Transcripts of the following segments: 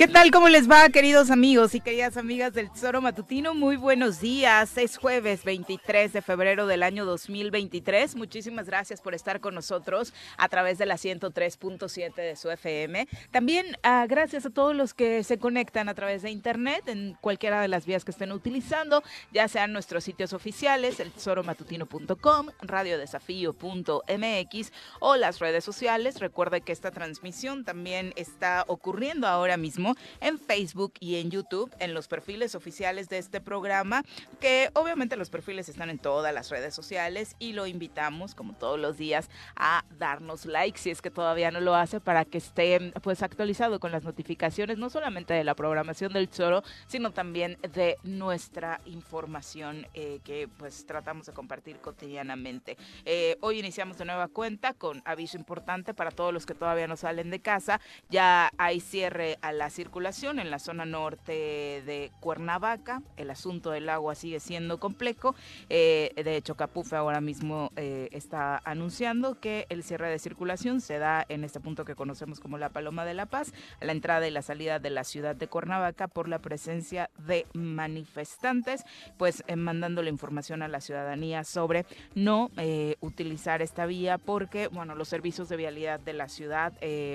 ¿Qué tal? ¿Cómo les va, queridos amigos y queridas amigas del Tesoro Matutino? Muy buenos días. Es jueves 23 de febrero del año 2023. Muchísimas gracias por estar con nosotros a través de la 103.7 de su FM. También uh, gracias a todos los que se conectan a través de Internet en cualquiera de las vías que estén utilizando, ya sean nuestros sitios oficiales, el tesoromatutino.com, radiodesafío.mx o las redes sociales. Recuerde que esta transmisión también está ocurriendo ahora mismo en Facebook y en YouTube, en los perfiles oficiales de este programa, que obviamente los perfiles están en todas las redes sociales y lo invitamos, como todos los días, a darnos like si es que todavía no lo hace para que esté pues actualizado con las notificaciones, no solamente de la programación del Choro, sino también de nuestra información eh, que pues tratamos de compartir cotidianamente. Eh, hoy iniciamos de nueva cuenta con aviso importante para todos los que todavía no salen de casa. Ya hay cierre a las circulación en la zona norte de Cuernavaca. El asunto del agua sigue siendo complejo. Eh, de hecho, Capufe ahora mismo eh, está anunciando que el cierre de circulación se da en este punto que conocemos como la Paloma de la Paz, la entrada y la salida de la ciudad de Cuernavaca por la presencia de manifestantes, pues eh, mandando la información a la ciudadanía sobre no utilizar esta vía porque, bueno, los servicios de vialidad de la ciudad,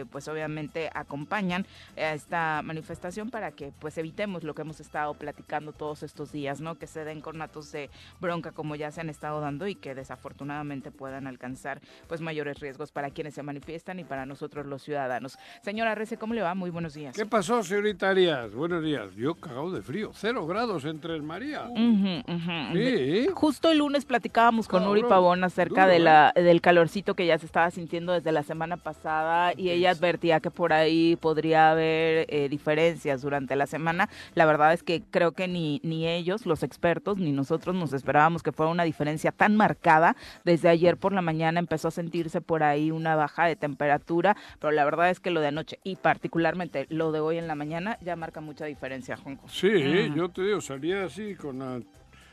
pues obviamente acompañan a esta manifestación para que pues evitemos lo que hemos estado platicando todos estos días, ¿no? Que se den conatos de bronca como ya se han estado dando y que desafortunadamente puedan alcanzar pues mayores riesgos para quienes se manifiestan y para nosotros los ciudadanos. Señora Rece, ¿cómo le va? Muy buenos días. ¿Qué pasó, señorita Arias? Buenos días. Yo cagado de frío. Cero grados en Tres María. Uh -huh, uh -huh. Sí. Justo el lunes platicábamos con Cabrón, Uri Pavón acerca duro, de la, del calorcito que ya se estaba sintiendo desde la semana pasada y ella advertía que por ahí podría haber eh, diferencias durante la semana. La verdad es que creo que ni, ni ellos, los expertos, ni nosotros nos esperábamos que fuera una diferencia tan marcada. Desde ayer por la mañana empezó a sentirse por ahí una baja de temperatura, pero la verdad es que lo de anoche y particularmente lo de hoy en la mañana ya marca mucha diferencia, Juanjo. Sí, Mm. yo te digo, salía así con el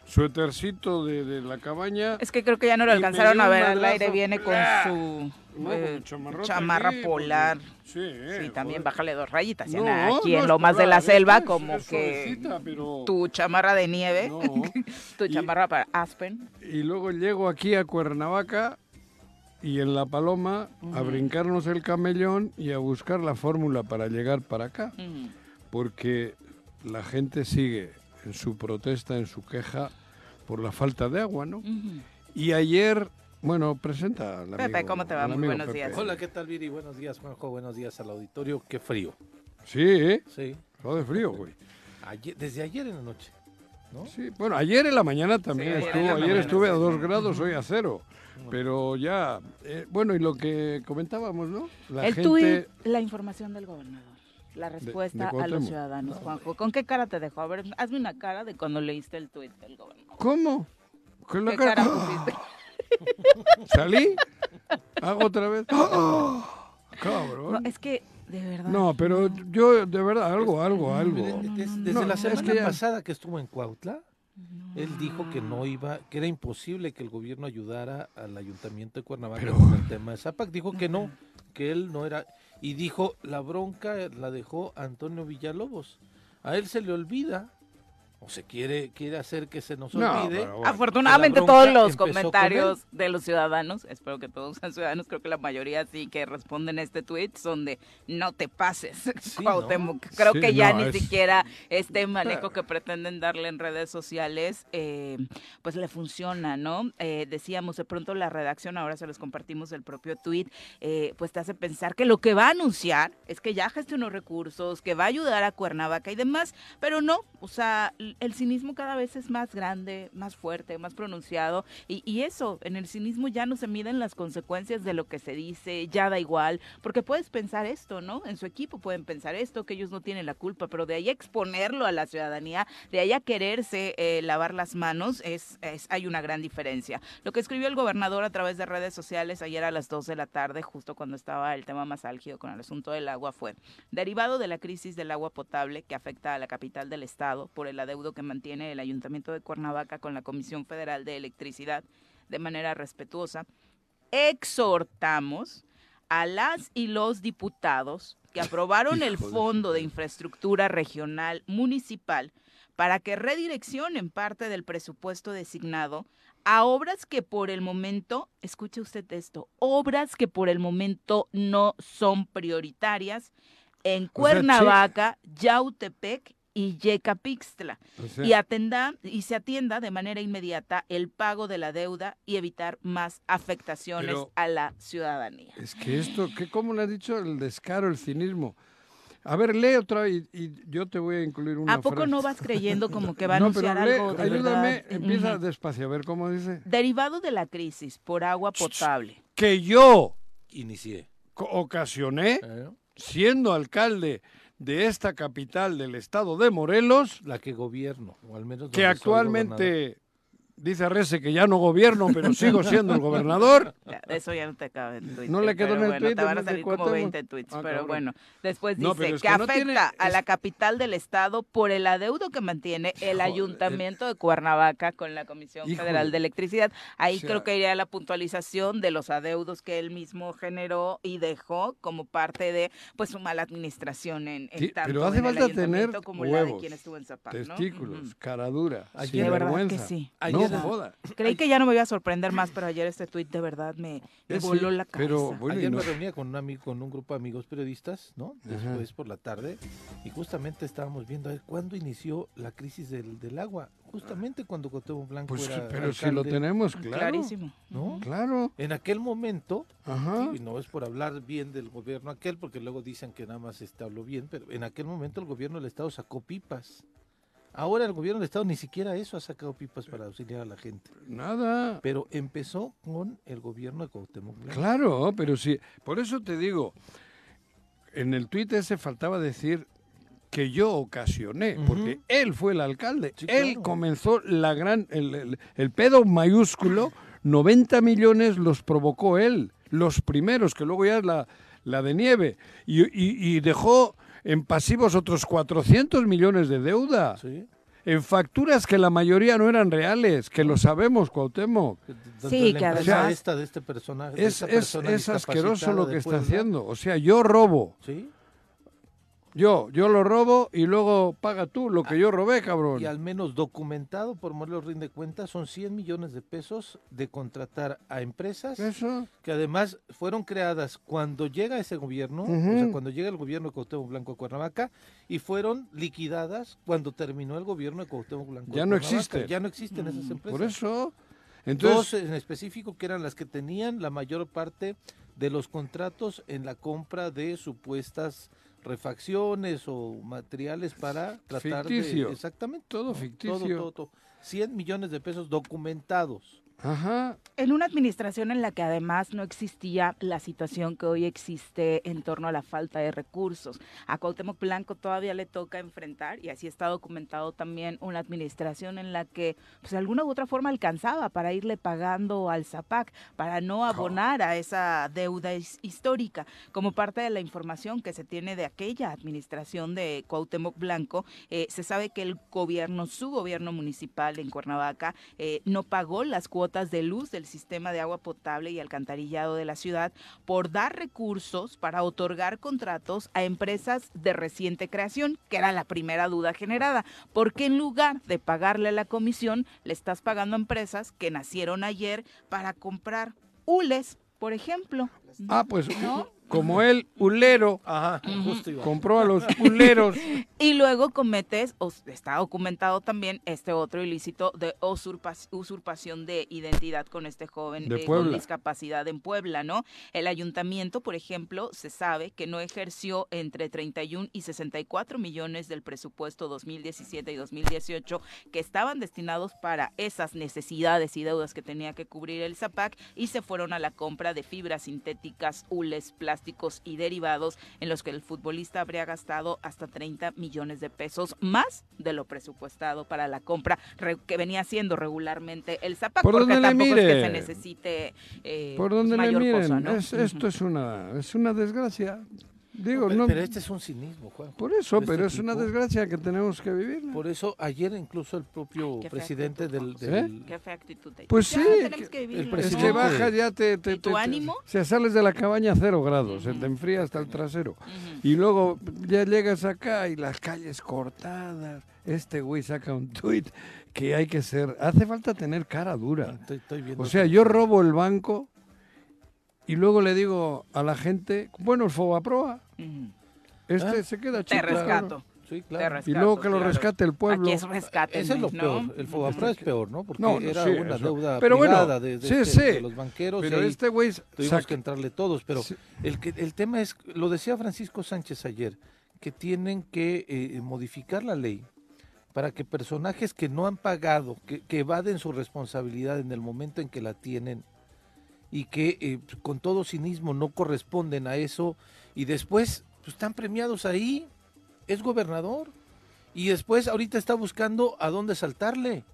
suétercito de, de la cabaña. Es que creo que ya no lo alcanzaron a ver al aire, viene con ¡Ah! su eh, chamarra aquí, polar. Sí, Sí, también bájale dos rayitas. No, aquí no en es lo más de la polar, selva, es- como es que suavecita, pero- tu chamarra de nieve, No. tu Y- chamarra para Aspen. Y luego llego aquí a Cuernavaca y en La Paloma a brincarnos el camellón y a buscar la fórmula para llegar para acá. Porque la gente sigue en su protesta, en su queja por la falta de agua, ¿no? Y ayer, bueno, presenta al Pepe, amigo- ¿cómo te va? Muy buenos Pepe. días. Hola, ¿qué tal, Viri? Buenos días, Juanjo. Buenos días al auditorio. Qué frío. Sí, ¿eh? Sí. Está de frío, güey. Ayer- desde ayer en la noche. ¿no? Sí, bueno, ayer en la mañana también Sí, estuvo, ayer estuve a sí. dos grados, hoy a cero. Pero ya, eh, bueno, y lo que comentábamos, ¿no? La El gente... tuit, la información del gobernador. La de respuesta a los ciudadanos, Juanjo. ¿Con qué cara te dejó? A ver, hazme una cara de cuando leíste el tuit del gobernador. ¿Cómo? ¿Con la ¿Qué cara? cara pusiste? Salí, hago otra vez. ¡Ah! No, Cabrón. es que, de verdad. No, pero yo, de verdad, algo, algo, algo. Des- Desde no, la es semana que ya- pasada que estuvo en Cuautla, él dijo que no iba, que era imposible que el gobierno ayudara al ayuntamiento de Cuernavaca Pero- con el tema de Zapac. Dijo que no, que él no era. Y dijo, la bronca la dejó Antonio Villalobos. A él se le olvida, o se quiere, quiere hacer que se nos No, olvide. bueno. Afortunadamente todos los con comentarios de los ciudadanos, espero que todos sean ciudadanos, creo que la mayoría sí que responden a este tweet son de no te pases, Sí, Cuauhtémoc. Creo Sí, que ya no, ni es- siquiera este manejo que pretenden darle en redes sociales, eh, pues le funciona, ¿no? Eh, decíamos, de pronto la redacción, ahora se los compartimos el propio tweet, eh, pues te hace pensar que lo que va a anunciar es que ya gestionó recursos, que va a ayudar a Cuernavaca y demás, pero no, o sea, el cinismo cada vez es más grande, más fuerte, más pronunciado, y, eso, en el cinismo ya no se miden las consecuencias de lo que se dice, ya da igual, porque puedes pensar esto, ¿no? En su equipo pueden pensar esto, que ellos no tienen la culpa, pero de ahí a exponerlo a la ciudadanía, de ahí a quererse eh, lavar las manos, es, es- hay una gran diferencia. Lo que escribió el gobernador a través de redes sociales ayer a las 2 de la tarde, justo cuando estaba el tema más álgido con el asunto del agua, fue derivado de la crisis del agua potable que afecta a la capital del estado por el adeudo que mantiene el ayuntamiento de Cuernavaca con la Comisión Federal de Electricidad de manera respetuosa, exhortamos a las y los diputados que aprobaron el Fondo de Infraestructura Regional Municipal para que redireccionen parte del presupuesto designado a obras que por el momento, escuche usted esto, obras que por el momento no son prioritarias en Cuernavaca, Yautepec y Yecapixtla O sea, y atenda y se atienda de manera inmediata el pago de la deuda y evitar más afectaciones Pero- a la ciudadanía. Es que esto, ¿qué, ¿cómo le has dicho? El descaro, el cinismo. A ver, lee otra y, y yo te voy a incluir una ¿A poco frase. no vas creyendo como que va a no, anunciar pero lee, algo de ayúdame, verdad? empieza Ujú. despacio, a ver cómo dice. Derivado de la crisis por agua potable. Que yo Inicié. ocasioné, ¿eh? siendo alcalde de esta capital del estado de Morelos, La que gobierno, o al menos que actualmente dice Rece que ya no gobierno, pero sigo siendo el gobernador. Ya, eso ya no te cabe en Twitter. No le quedó en el bueno, Twitter, Te van a no salir como Cuauhtémoc. 20 tweets. Ah, pero cabrón. bueno, después No, dice es que, que no afecta tiene- a la capital del estado por el adeudo que mantiene el Joder. ayuntamiento de Cuernavaca con la Comisión Híjole. Federal de Electricidad. Ahí O sea- creo que iría la puntualización de los adeudos que él mismo generó y dejó como parte de pues su mala administración en, en Sí, tanto pero hace en el falta tener como la de huevos, quien estuvo en Zapac, ¿no? Testículos, Ujú. cara dura, Ayer- De verdad que vergüenza. sí. No Creí que ya no me iba a sorprender más, pero ayer este tuit de verdad me, me sí, voló la cabeza. pero bueno, y Ayer no- me reunía con un amigo, con un grupo de amigos periodistas, ¿no? Ajá. Después por la tarde y justamente estábamos viendo a ver cuándo inició la crisis del, del agua. Justamente cuando Cuauhtémoc Blanco Pues, era pero si lo tenemos claro. Clarísimo. ¿no? Claro. En aquel momento, Ajá. y no es por hablar bien del gobierno aquel, porque luego dicen que nada más este habló bien, pero en aquel momento el gobierno del estado sacó pipas. Ahora el gobierno del estado ni siquiera eso ha sacado pipas para auxiliar a la gente. Nada. Pero empezó con el gobierno de Cuauhtémoc. Claro, pero sí. Por eso te digo, en el tuit ese faltaba decir que yo ocasioné, porque él fue el alcalde. Sí, él claro. comenzó la gran, el, el- el pedo mayúsculo, 90 millones los provocó él, los primeros, que luego ya es la, la de nieve, y, y- y dejó en pasivos otros 400 millones de deuda, Sí. en facturas que la mayoría no eran reales, que lo sabemos, Cuauhtémoc. Sí, que además- esta de este personaje. de Es, esta es, persona es asqueroso lo que está haciendo. O sea, yo robo, Sí. Yo, yo lo robo y luego paga tú lo que yo robé, cabrón. Y al menos documentado por Morelos Rinde Cuenta son 100 millones de pesos de contratar a empresas Eso, que además fueron creadas cuando llega ese gobierno, o sea, cuando llega el gobierno de Cuauhtémoc Blanco a Cuernavaca y fueron liquidadas cuando terminó el gobierno de Cuauhtémoc Blanco. Ya no existen. Ya no existen esas empresas. por eso. Dos Entonces, en específico que eran las que tenían la mayor parte de los contratos en la compra de supuestas refacciones o materiales para tratar Ficticio. de exactamente Todo ficticio. todo, todo, todo. 100 millones de pesos documentados Ajá. En una administración en la que además no existía la situación que hoy existe en torno a la falta de recursos. A Cuauhtémoc Blanco todavía le toca enfrentar, y así está documentado también, una administración en la que pues, de alguna u otra forma alcanzaba para irle pagando al ZAPAC, para no abonar a esa deuda his- histórica. Como parte de la información que se tiene de aquella administración de Cuauhtémoc Blanco, eh, se sabe que el gobierno, su gobierno municipal en Cuernavaca, eh, no pagó las cuotas de luz del sistema de agua potable y alcantarillado de la ciudad por dar recursos para otorgar contratos a empresas de reciente creación, que era la primera duda generada. Porque en lugar de pagarle la comisión, le estás pagando a empresas que nacieron ayer para comprar hules, por ejemplo? Ah, pues ¿No? como el ulero Ajá, justo iba. compró a los uleros. Y luego cometes, o está documentado también, este otro ilícito de usurpa- usurpación de identidad con este joven De eh, con Puebla. discapacidad en Puebla, ¿no? El ayuntamiento, por ejemplo, se sabe que no ejerció entre 31 y 64 millones del presupuesto 2017 y 2018 que estaban destinados para esas necesidades y deudas que tenía que cubrir el ZAPAC y se fueron a la compra de fibras sintéticas, hules, plásticos y derivados en los que el futbolista habría gastado hasta 30 millones de pesos más de lo presupuestado para la compra que venía haciendo regularmente el ZAPAC, Por porque tampoco es que mire. se necesite eh, Por pues, donde le mayor miren, cosa, ¿no? es- esto es una, es una desgracia. Digo, pero, no, pero este es un cinismo, Juan. por eso, este pero es una tipo- desgracia que tenemos que vivir. Por eso ayer incluso el propio Qué fea presidente del, actitud, del- Qué fea actitud. de- Pues Ya sí, que- que el ¿no? Es presidente- que baja ya te... te ¿Y tu te- te- ánimo? O sea, sales de la cabaña a cero grados, se Ujú. te enfría hasta el trasero. Ujú. Y luego ya llegas acá y las calles cortadas. Este güey saca un tuit que hay que ser... Hace falta tener cara dura. Estoy, estoy viendo O sea, que- yo robo el banco y luego le digo a la gente, bueno, el Fobaproa, este Ah, se queda Te chico. rescato. Sí, Te claro. rescato. Y luego que lo claro. rescate el pueblo. Aquí es rescate. Ese es lo ¿no? peor. El Fogapro es peor, ¿no? Porque No, no, era sí, una eso. deuda Pero bueno, privada de, de sí, este- sí. de los banqueros. Pero este güey tuvimos saca- que entrarle todos. Pero Sí. el, que, el tema es, lo decía Francisco Sánchez ayer, que tienen que eh, modificar la ley para que personajes que no han pagado, que, que evaden su responsabilidad en el momento en que la tienen y que eh, con todo cinismo no corresponden a eso y después pues, están premiados ahí, es gobernador y después ahorita está buscando a dónde saltarle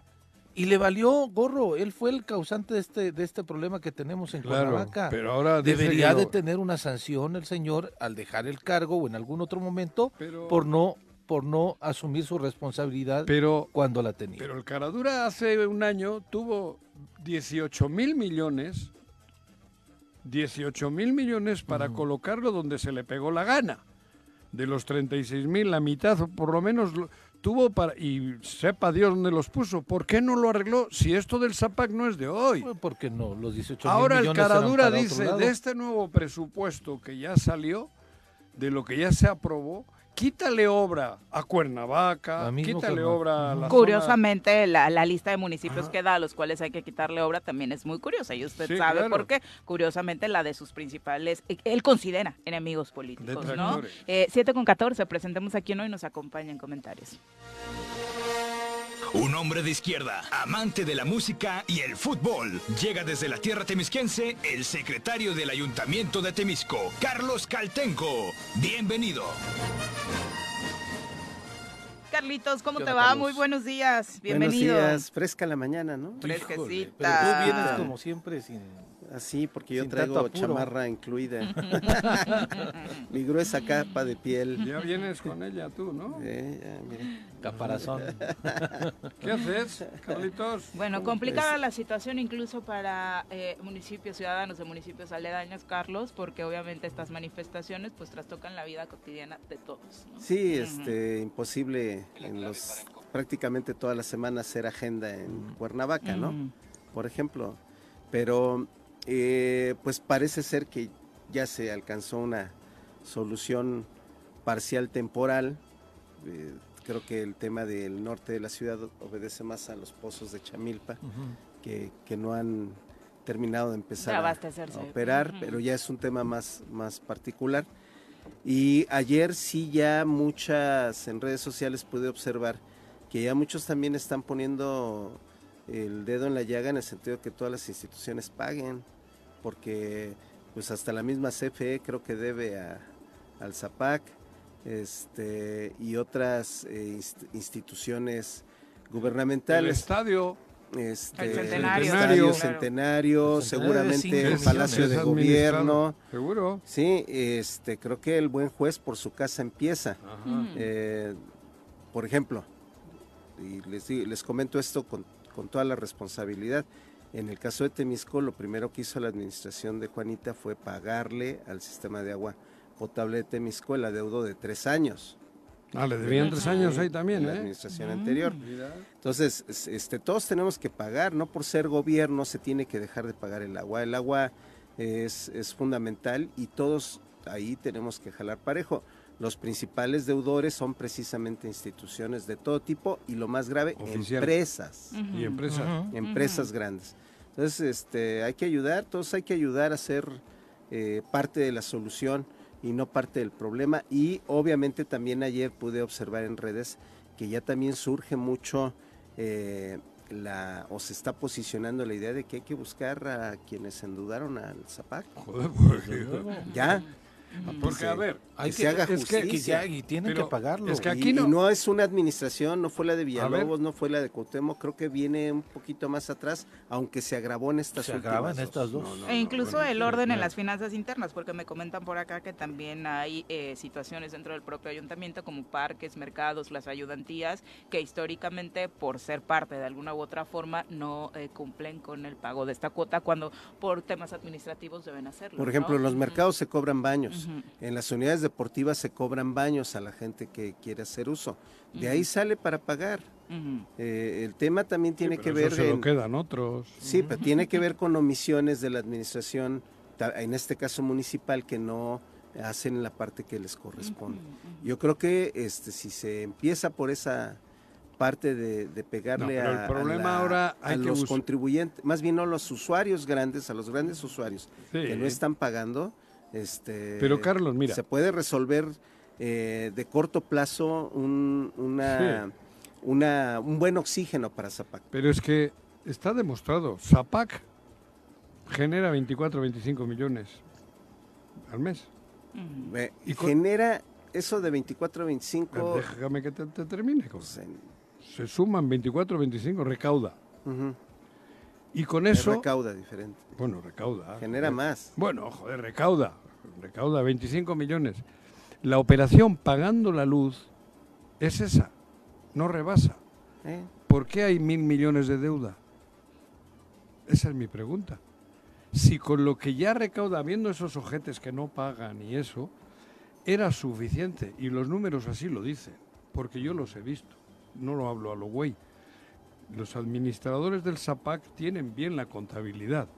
y le valió gorro, él fue el causante de este, de este problema que tenemos en Claro, Cuernavaca. pero ahora Debería de tener una sanción el señor al dejar el cargo o en algún otro momento Pero- por no por no asumir su responsabilidad Pero, cuando la tenía. pero el Caradura hace un año tuvo 18 mil millones, 18 mil millones para colocarlo donde se le pegó la gana. De los 36 mil, la mitad por lo menos lo- tuvo para... Y sepa Dios dónde los puso. ¿Por qué no lo arregló si esto del ZAPAC no es de hoy? Pues, ¿Por qué no? Los 18 Ahora el millones eran Caradura dice, de este nuevo presupuesto que ya salió, de lo que ya se aprobó, quítale obra a Cuernavaca, quítale obra a la zona- Curiosamente, la, la lista de municipios Ajá. que da a los cuales hay que quitarle obra también es muy curiosa. Y usted Sí, sabe claro. por qué. Curiosamente, la de sus principales, eh, él considera enemigos políticos, ¿no? Eh, 7 con 14, presentemos a quien hoy nos acompaña en comentarios. Un hombre de izquierda, amante de la música y el fútbol. Llega desde la tierra temisquense el secretario del Ayuntamiento de Temisco, Carlos Caltenco. Bienvenido. Carlitos, ¿cómo ¿Qué te va? Carlos? Muy buenos días. Bienvenido. Buenos días, fresca la mañana, ¿no? Híjole, Fresquecita. Pero tú vienes como siempre sin... Así, porque yo Sin traigo chamarra incluida. Mi gruesa capa de piel. Ya vienes con ella tú, ¿no? Eh, ya, mira. Caparazón. ¿Qué haces, Carlitos? Bueno, complicada la situación incluso para eh, municipios, ciudadanos de municipios aledaños, Carlos, porque obviamente estas manifestaciones pues trastocan la vida cotidiana de todos. ¿no? Sí, este, imposible en los prácticamente todas las semanas hacer agenda en Cuernavaca, ¿no? Por ejemplo. Pero, eh, pues parece ser que ya se alcanzó una solución parcial temporal. Eh, creo que el tema del norte de la ciudad obedece más a los pozos de Chamilpa. que, que no han terminado de empezar a, operar, pero ya es un tema más, más particular. Y ayer sí ya muchas en redes sociales pude observar que ya muchos también están poniendo el dedo en la llaga en el sentido de que todas las instituciones paguen, porque pues hasta la misma CFE creo que debe a, al ZAPAC este, y otras eh, inst- instituciones El gubernamentales. estadio. Este, El el centenario. Estadio Claro. Centenario, El centenario de seguramente el. Palacio de. Gobierno. Seguro. Sí, este, creo que el buen juez por su casa empieza. Ajá. Eh, por ejemplo, y les, les comento esto con, con toda la responsabilidad. En el caso de Temisco, lo primero que hizo la administración de Juanita fue pagarle al sistema de agua potable de Temisco el adeudo de tres años. Ah, le debían tres años ahí también, la ¿eh? administración anterior. Mira. Entonces, es- este, todos tenemos que pagar, no por ser gobierno se tiene que dejar de pagar el agua. El agua es, es fundamental y todos ahí tenemos que jalar parejo. Los principales deudores son precisamente instituciones de todo tipo y lo más grave, empresas, Y empresas. Empresas grandes. Entonces, este, hay que ayudar, todos hay que ayudar a ser eh, parte de la solución y no parte del problema. Y obviamente también ayer pude observar en redes que ya también surge mucho eh, la, o se está posicionando la idea de que hay que buscar a quienes endeudaron al Zapac. Joder, porque, Ya, porque, a ver, Hay que que, se haga es que- justicia. que ya- y tienen Pero que pagarlo. es que y, aquí y no- no es una administración, no fue la de. Villalobos, no fue la de Cuauhtémoc, creo que viene un poquito más atrás, aunque se agravó en estas Se últimas dos. estas dos. No, no, E no, incluso bueno, el orden en las finanzas internas, porque me comentan por acá que también hay eh, situaciones dentro del propio ayuntamiento como parques, mercados, las ayudantías, que históricamente por ser parte de alguna u otra forma no eh, cumplen con el pago de esta cuota cuando por temas administrativos deben hacerlo. Por ¿no? ejemplo, en los mercados se cobran baños, Ujú. en las unidades deportivas se cobran baños a la gente que quiere hacer uso. De ahí sale para pagar. Eh, el tema también tiene Sí, que ver eso se lo quedan otros. Sí, pero tiene que ver con omisiones de la administración, en este caso municipal, que no hacen la parte que les corresponde. Yo creo que este, si se empieza por esa parte de, de pegarle No, el a, a problema la- ahora a hay que los contribuyentes, más bien no a los usuarios grandes, a los grandes usuarios Sí. que no están pagando, este, Pero, Carlos, mira. se puede resolver eh, de corto plazo un, una, una, un buen oxígeno para Zapac. Pero es que está demostrado, Zapac genera 24 25 millones al mes. Ve, Y con- genera eso de 24 25 Déjame que te, te termine. cabrón. pues, en- Se suman 24 25, recauda. ujú, Y con es eso, recauda diferente. bueno, recauda. Genera más. Bueno, joder, recauda. Recauda 25 millones. La operación pagando la luz es esa, no rebasa. ¿eh? ¿Por qué hay mil millones de deuda? Esa es mi pregunta. Si con lo que ya recauda, viendo esos ojetes que no pagan y eso, era suficiente, y los números así lo dicen, porque yo los he visto, no lo hablo a lo güey. Los administradores del SAPAC tienen bien la contabilidad,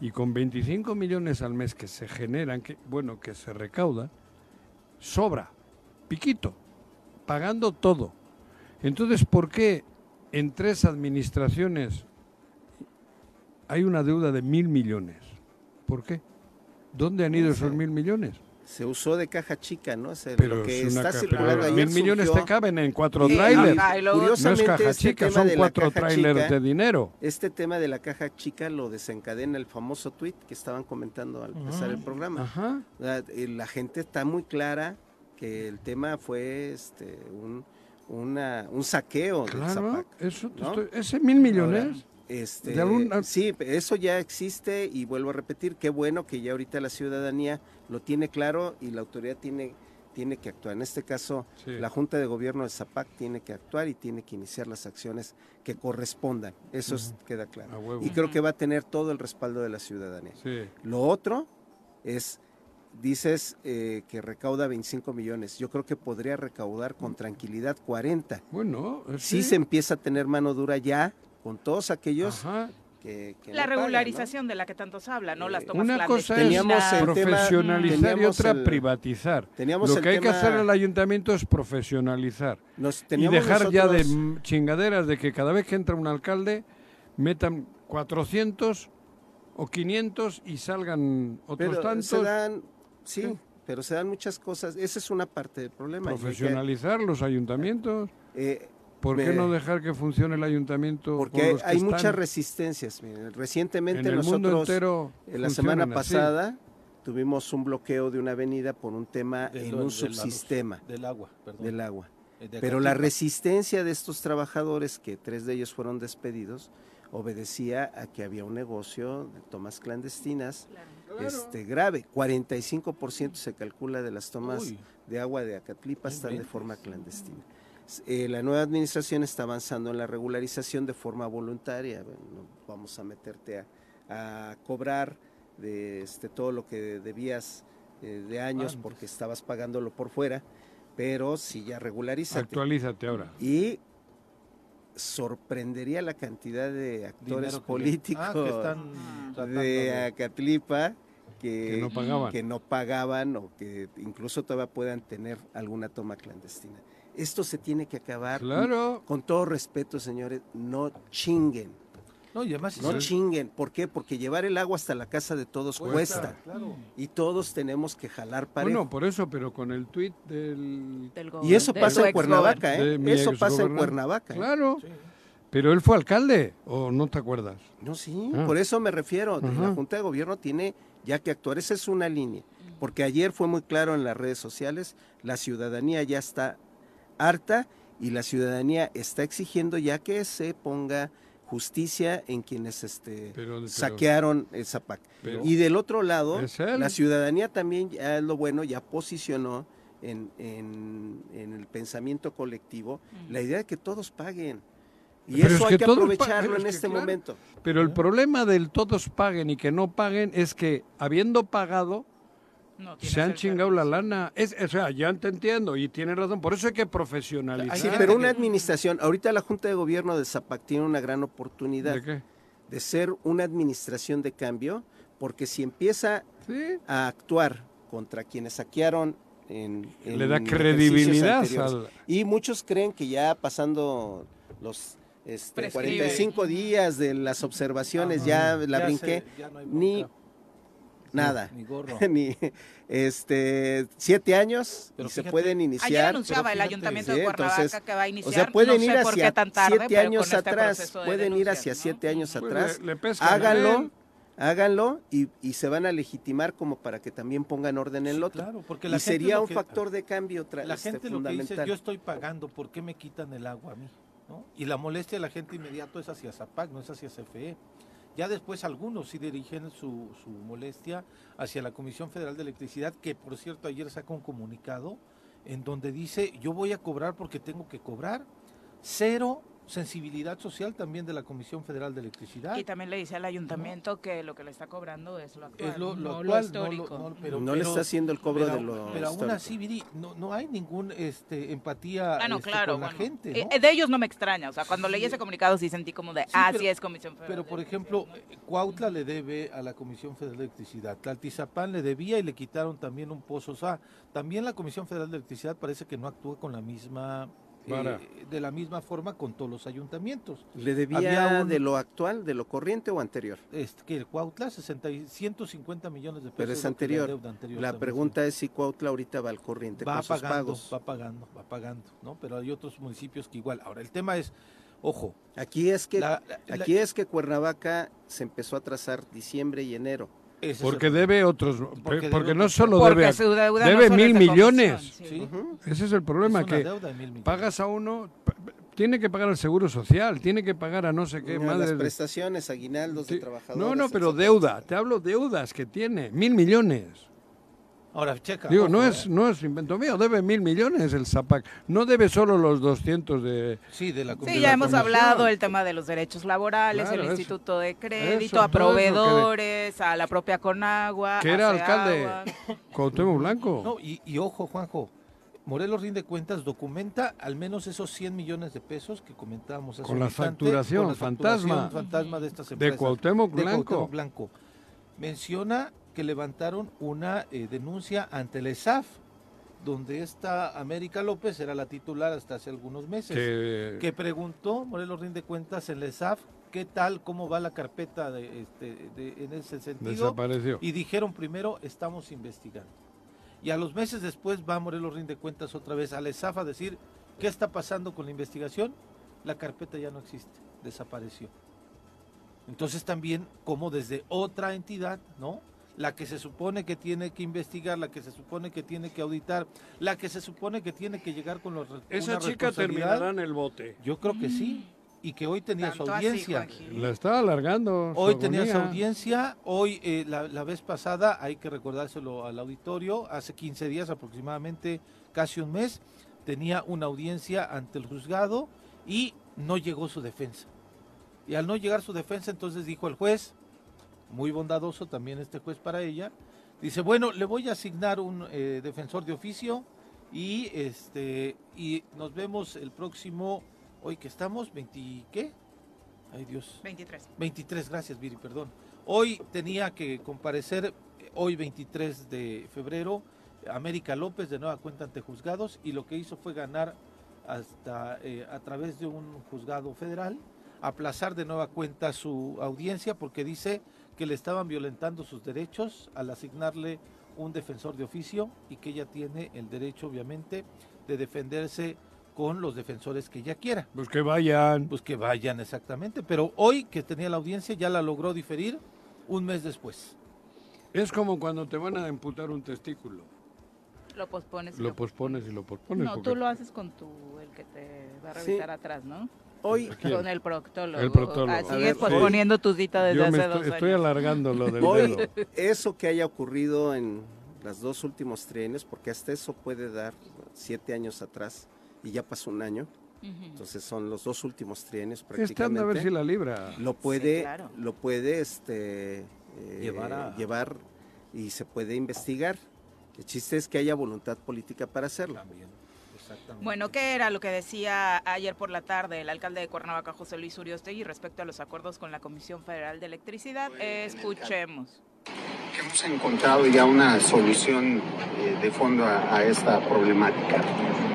y con 25 millones al mes que se generan, que, bueno, que se recaudan, sobra, piquito, pagando todo. Entonces, ¿por qué en tres administraciones hay una deuda de mil millones? ¿Por qué? ¿Dónde han ido esos mil millones? Se usó de caja chica, ¿no? Se- Pero lo que es una está ca- circulando pero ayer mil millones surgió- te caben en cuatro Y- trailers. Y luego- No es Curiosamente, caja este chica, son cuatro trailers chica- de dinero. Este tema de la caja chica lo desencadena el famoso tweet que estaban comentando al empezar el programa. Ajá. La, eh, la gente está muy clara que el tema fue este un, una- un saqueo del Claro, Zapac. eso te ¿no? estoy- ese mil millones. Este, algún- Sí, eso ya existe y vuelvo a repetir, qué bueno que ya ahorita la ciudadanía lo tiene claro y la autoridad tiene, tiene que actuar. En este caso, Sí. la Junta de Gobierno de Zapac tiene que actuar y tiene que iniciar las acciones que correspondan. Eso es- queda claro. Y creo que va a tener todo el respaldo de la ciudadanía. Sí. Lo otro es, dices eh, que recauda 25 millones. Yo creo que podría recaudar con tranquilidad 40. Bueno, eh, Si se empieza a tener mano dura ya con todos aquellos Ajá. que, que La no pagan, ¿no? regularización de la que tanto se habla, ¿no? Las Eh, tomas Una cosa es profesionalizar y otra el- privatizar. teníamos Lo que hay que tema- hacer al ayuntamiento es profesionalizar Nos, y dejar ya de nosotros- chingaderas de que cada vez que entra un alcalde metan 400 o 500 y salgan otros pero tantos. se dan, sí, Sí. pero se dan muchas cosas. Esa es una parte del problema. hay que- Profesionalizar los ayuntamientos. eh, ¿Por qué Me- no dejar que funcione el ayuntamiento? Porque con hay, los que hay están? muchas resistencias. Miren, Recientemente En el mundo nosotros, entero eh, la semana así. pasada, tuvimos un bloqueo de una avenida por un tema De en lo- un de la luz, subsistema Del agua, perdón. del agua. Eh, de Pero la resistencia de estos trabajadores, que tres de ellos fueron despedidos, obedecía a que había un negocio de tomas clandestinas este, grave. 45% se calcula de las tomas Uy. de agua de Acatlipa están de forma clandestina. Eh, la nueva administración está avanzando en la regularización de forma voluntaria. Bueno, no vamos a meterte a, a cobrar de este, todo lo que debías eh, de años Antes. porque estabas pagándolo por fuera, pero si ya regularízate. Actualízate ahora. Y sorprendería la cantidad de actores que políticos Ah, que están tratando de de- Acatlipa que, Que no pagaban. que no pagaban o que incluso todavía puedan tener alguna toma clandestina. Esto se tiene que acabar. Claro. Con todo respeto, señores, no chinguen. No, y además No sí, chinguen. ¿Por qué? Porque llevar el agua hasta la casa de todos cuesta. Claro. Y todos tenemos que jalar parejo. Bueno, por eso, pero con el tuit del... Del y eso de pasa en Cuernavaca, ¿eh? Eso pasa en. Cuernavaca. ¿eh? Claro. Sí. Pero él fue alcalde, ¿o no te acuerdas? No, sí, Ah. por eso me refiero. La. Junta de Gobierno tiene ya que actuar. Esa es una línea. Porque ayer fue muy claro en las redes sociales, la ciudadanía ya está harta y la ciudadanía está exigiendo ya que se ponga justicia en quienes este, Pero- pero- saquearon el Zapac. Pero- y del otro lado, la ciudadanía también, ya es lo bueno, ya posicionó en, en- en el pensamiento colectivo la idea de que todos paguen. Y Pero eso es hay que aprovecharlo en es que este claro. momento. Pero el problema del todos paguen y que no paguen es que, habiendo pagado, No se han chingado la lana. Es, o sea, ya te entiendo y tienes razón. Por eso hay que profesionalizar. Sí, pero una administración, ahorita la Junta de Gobierno de Zapac tiene una gran oportunidad ¿De qué? de ser una administración de cambio, porque si empieza Sí. a actuar contra quienes saquearon en, en Le da credibilidad al... y muchos creen que ya pasando los este, Prescribe. 45 días de las observaciones ya la Ya brinqué, se- ya no hay ni. Nada. Ni gorro. ni este siete años Pero y se pueden Ayer iniciar anunciaba pero el fíjate, ayuntamiento sí, de Cuernavaca entonces, que va a iniciar. O sea, pueden no ir hacia tarde, siete años este atrás, pueden ir hacia ¿no? siete años Pues atrás, le- le pescan a háganlo, háganlo y, y se van a legitimar como para que también pongan orden en el otro. Claro, porque y gente sería lo un que- factor de cambio tra- La este, gente lo que dice yo estoy pagando, ¿por qué me quitan el agua a mí? ¿No? Y la molestia de la gente inmediato es hacia Zapac, no es hacia CFE. Ya después algunos sí dirigen su, su molestia hacia la Comisión Federal de Electricidad, que por cierto ayer saca un comunicado en donde dice, yo voy a cobrar porque tengo que cobrar. Cero sensibilidad social también de la Comisión Federal de Electricidad. Y también le dice al ayuntamiento que lo que le está cobrando es lo actual, es lo, lo no actual, lo no histórico. no- pero- no le está haciendo el cobro pero, de lo pero aún así, Viri, no, no hay ningún este, empatía Ah, este, claro. con la bueno. gente. Eh, ¿no? de ellos no me extraña. O sea, cuando leí ese comunicado sí sentí como de, Sí, ah, pero- sí es Comisión Federal. Pero, por ejemplo, eh, Cuautla le debe a la Comisión Federal de Electricidad, Tlaltizapán le debía y le quitaron también un pozo. O sea, también la Comisión Federal de Electricidad parece que no actúa con la misma, eh, Vara. de la misma forma con todos los ayuntamientos. ¿Le debía Había un- de lo actual, de lo corriente o anterior? Este, que el Cuautla, 60 y 150 millones de pesos. Pero es anterior. deuda anterior La pregunta es si Cuautla ahorita va al corriente va con sus pagando, pagos. va pagando, va pagando, ¿no? Pero hay otros municipios que igual. Ahora, el tema es, ojo, Aquí es que la- la- aquí es que Cuernavaca se empezó a trazar diciembre y enero. Ese Porque debe otros... Porque Porque, debe no solo Porque debe... su deuda debe no solo mil millones. Ese es el problema, es que deuda de mil millones. pagas a uno, tiene que pagar al Seguro Social, tiene que pagar a no sé qué, A madre las de- prestaciones, aguinaldos Sí. de trabajadores. No, no, pero etcétera, deuda, te hablo deudas que tiene, mil millones. Ahora, checa. Digo, ojo, no eh. es, no es invento mío, debe mil millones el Zapac. No debe solo los 200 de... Sí, de la Sí, ya hemos Comisión. hablado el tema de los derechos laborales, Claro, el eso- Instituto de Crédito, eso, a de- proveedores, a la propia Conagua, Que era alcalde. Cuauhtémoc Blanco. No, y, y ojo, Juanjo, Morelos rinde cuentas, documenta al menos esos 100 millones de pesos que comentábamos hace Con un la instante, facturación con la facturación fantasma de estas de empresas. Cuauhtémoc de Blanco. Cuauhtémoc Blanco. Menciona que levantaron una eh, denuncia ante el ESAF, donde esta América López era la titular hasta hace algunos meses. que- que preguntó Morelos rinde cuentas en el ESAF qué tal, cómo va la carpeta de, este, de- en ese sentido. desapareció. Y dijeron primero, estamos investigando. Y a los meses después va Morelos rinde cuentas otra vez al ESAF a decir, ¿qué está pasando con la investigación? la carpeta ya no existe, desapareció. Entonces también como desde otra entidad, ¿no? La que se supone que tiene que investigar, la que se supone que tiene que auditar, la que se supone que tiene que llegar con los Esa chica terminará en el bote. Yo creo que sí. Y que hoy tenía su Tanto audiencia. La está alargando. su Hoy tenía su audiencia, hoy eh, la, la vez pasada, hay que recordárselo al auditorio, hace 15 días aproximadamente, casi un mes, tenía una audiencia ante el juzgado y no llegó su defensa. Y al no llegar su defensa, entonces dijo el juez, muy bondadoso también este juez para ella, dice, bueno, le voy a asignar un eh, defensor de oficio y este y nos vemos el próximo, hoy que estamos, 20, ¿qué? Ay Dios. 23. 23, gracias Viri, perdón. Hoy tenía que comparecer, hoy 23 de febrero, América López de nueva cuenta ante juzgados y lo que hizo fue ganar hasta eh, a través de un juzgado federal, aplazar de nueva cuenta su audiencia porque dice que le estaban violentando sus derechos al asignarle un defensor de oficio y que ella tiene el derecho obviamente de defenderse con los defensores que ella quiera. Pues que vayan. Pues que vayan exactamente, pero hoy que tenía la audiencia ya la logró diferir un mes después. Es como cuando te van a amputar un testículo. Lo pospones. y Lo pospones y lo pospones. No, porque- tú lo haces con tu, el que te va a Sí. revisar atrás, ¿no? Hoy, ¿Quién? Con el proctólogo. El proctólogo. Ah, A sigues ver, posponiendo tu cita desde Yo hace me dos estoy, estoy años. alargando lo del hoy dedo. eso que haya ocurrido en los dos últimos trienios, porque hasta eso puede dar siete años atrás y ya pasó un año, entonces son los dos últimos trienios Estando a prácticamente. ver si la libra. lo puede, claro. lo puede este, eh, Llevar a- llevar y se puede investigar. El chiste es que haya voluntad política para hacerlo. También, exactamente. Bueno, ¿qué era lo que decía ayer por la tarde el alcalde de Cuernavaca, José Luis Uriostegui, respecto a los acuerdos con la Comisión Federal de Electricidad? Escuchemos. Hemos encontrado ya una solución eh, de fondo a, a esta problemática.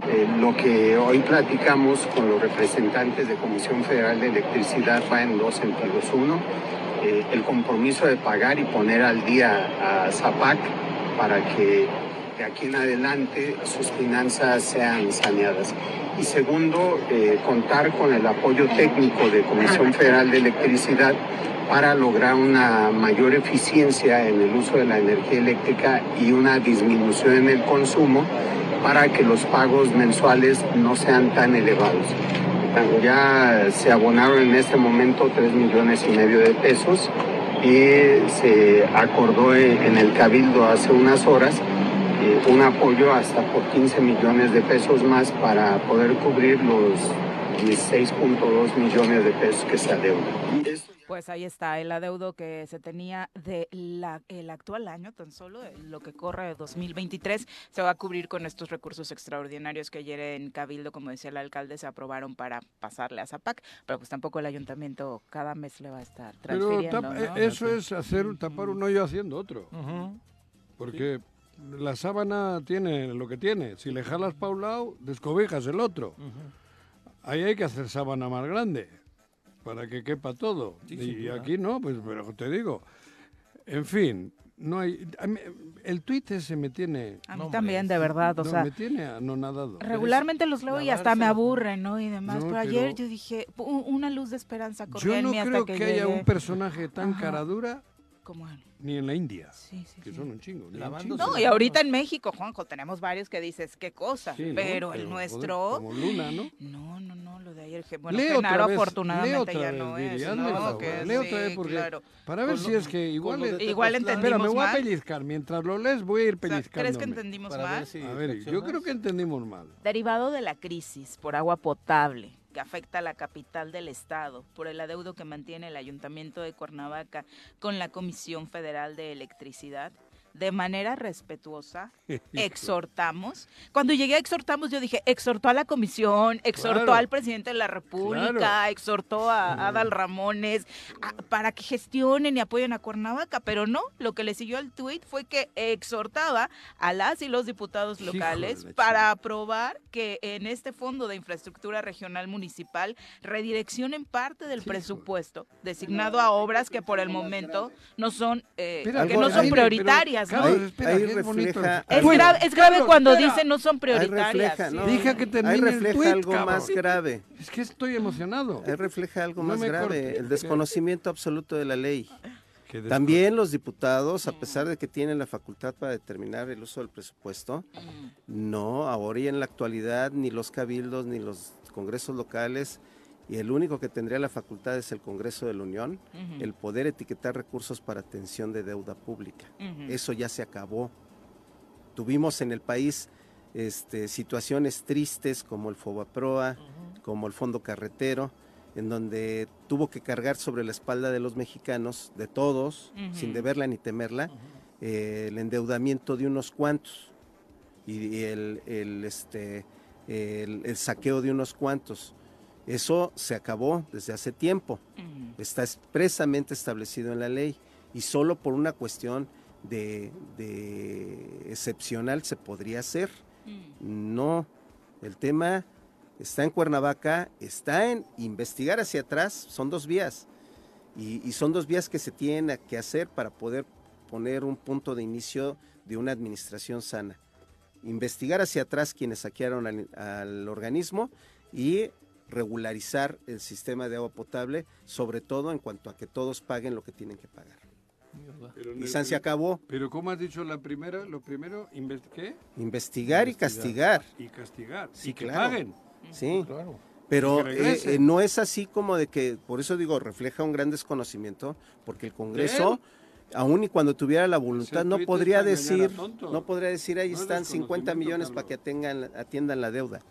Eh, lo que hoy platicamos con los representantes de Comisión Federal de Electricidad va en dos sentidos. Uno, eh, el compromiso de pagar y poner al día a ZAPAC para que de aquí en adelante sus finanzas sean saneadas. Y segundo, eh, contar con el apoyo técnico de Comisión Federal de Electricidad para lograr una mayor eficiencia en el uso de la energía eléctrica y una disminución en el consumo para que los pagos mensuales no sean tan elevados. Ya se abonaron en este momento 3 millones y medio de pesos y se acordó en el Cabildo hace unas horas eh, un apoyo hasta por 15 millones de pesos más para poder cubrir los 16.2 millones de pesos que se adeudan. Pues ahí está el adeudo que se tenía de la, el actual año, tan solo lo que corre de 2023, se va a cubrir con estos recursos extraordinarios que ayer en Cabildo, como decía el alcalde, se aprobaron para pasarle a Zapac, pero pues tampoco el ayuntamiento cada mes le va a estar Pero transfiriendo. tap- ¿no? eh, eso es hacer tapar un hoyo haciendo otro. Porque la sábana tiene lo que tiene. Si le jalas para un lado, descobijas el otro. Ahí hay que hacer sábana más grande para que quepa todo. Sí, y aquí no, pues pero te digo. En fin, no hay. mí- el tuit ese me tiene. A mí No, también, de verdad, o no, sea, me tiene anonadado. regularmente los leo y hasta me aburren, ¿no? Y demás, No, pero ayer yo dije, "U- una luz de esperanza corría Yo en no mí hasta creo que, que, haya llegué". un personaje tan Ajá. cara dura Como- ni en la India, sí, sí, que sí. son un chingo. Lavándose. No, y ahorita en México, Juanjo, tenemos varios que dices, qué cosa, Sí, ¿no? pero el nuestro... como Luna, ¿no? No, no, no, lo de ayer, bueno, Lee Genaro otra vez, afortunadamente otra ya vez, no es, ¿no? Que lee otra vez porque claro. para ver Con si lo- es que igual lo Igual Tepoztlán. entendimos Espera, me voy a mal. pellizcar. Mientras lo lees, voy a ir O sea, pellizcándome. ¿Crees que entendimos mal? A ver, yo creo que entendimos mal. Derivado de la crisis por agua potable que afecta a la capital del estado, por el adeudo que mantiene el Ayuntamiento de Cuernavaca con la Comisión Federal de Electricidad, de manera respetuosa, exhortamos. Cuando llegué a exhortamos, yo dije, exhortó a la comisión, exhortó Claro. al presidente de la República, Claro. exhortó a Adal Ramones a- para que gestionen y apoyen a Cuernavaca, pero no, lo que le siguió al tuit fue que exhortaba a las y los diputados locales para aprobar que en este Fondo de Infraestructura Regional Municipal redireccionen parte del Híjole. presupuesto designado a obras que por el momento no son, eh, que no son prioritarias. Prioritarias, ¿no? Ahí- espera, ahí es bonito. refleja- Es, Bueno, grave, es grave Carlos, cuando espera. dicen no son Ahí prioritarias. refleja, sí. ¿no? Deja que Ahí termine el refleja algo cabrón. más grave. Es que estoy emocionado. Ahí refleja algo No más grave, corte. el desconocimiento absoluto de la ley. También los diputados, a pesar de que tienen la facultad para determinar el uso del presupuesto, no, ahora y en la actualidad ni los cabildos ni los congresos locales, y el único que tendría la facultad es el Congreso de la Unión, el poder etiquetar recursos para atención de deuda pública. Eso ya se acabó. Tuvimos en el país este, situaciones tristes como el Fobaproa, como el Fondo Carretero, en donde tuvo que cargar sobre la espalda de los mexicanos, de todos, sin deberla ni temerla, eh, el endeudamiento de unos cuantos y, y el, el, este, el- el saqueo de unos cuantos. Eso se acabó desde hace tiempo está expresamente establecido en la ley y solo por una cuestión de, de excepcional se podría hacer. Mm. No, el tema está en Cuernavaca, está en investigar hacia atrás, son dos vías y, y son dos vías que se tienen que hacer para poder poner un punto de inicio de una administración sana. Investigar hacia atrás quienes saquearon al, al organismo y regularizar el sistema de agua potable, sobre todo en cuanto a que todos paguen lo que tienen que pagar. Pero Y el- San se acabó, Pero ¿cómo has dicho la primera? Lo primero, ¿qué? investigar y castigar, Y castigar. Sí, y que claro. paguen. ¿sí? Claro. Pero eh, eh, no es así como de que, por eso digo, refleja un gran desconocimiento, porque el Congreso, aún y cuando tuviera la voluntad, no podría decir, no podría decir, ahí No están 50 desconocimiento, millones para que atengan, atiendan la deuda.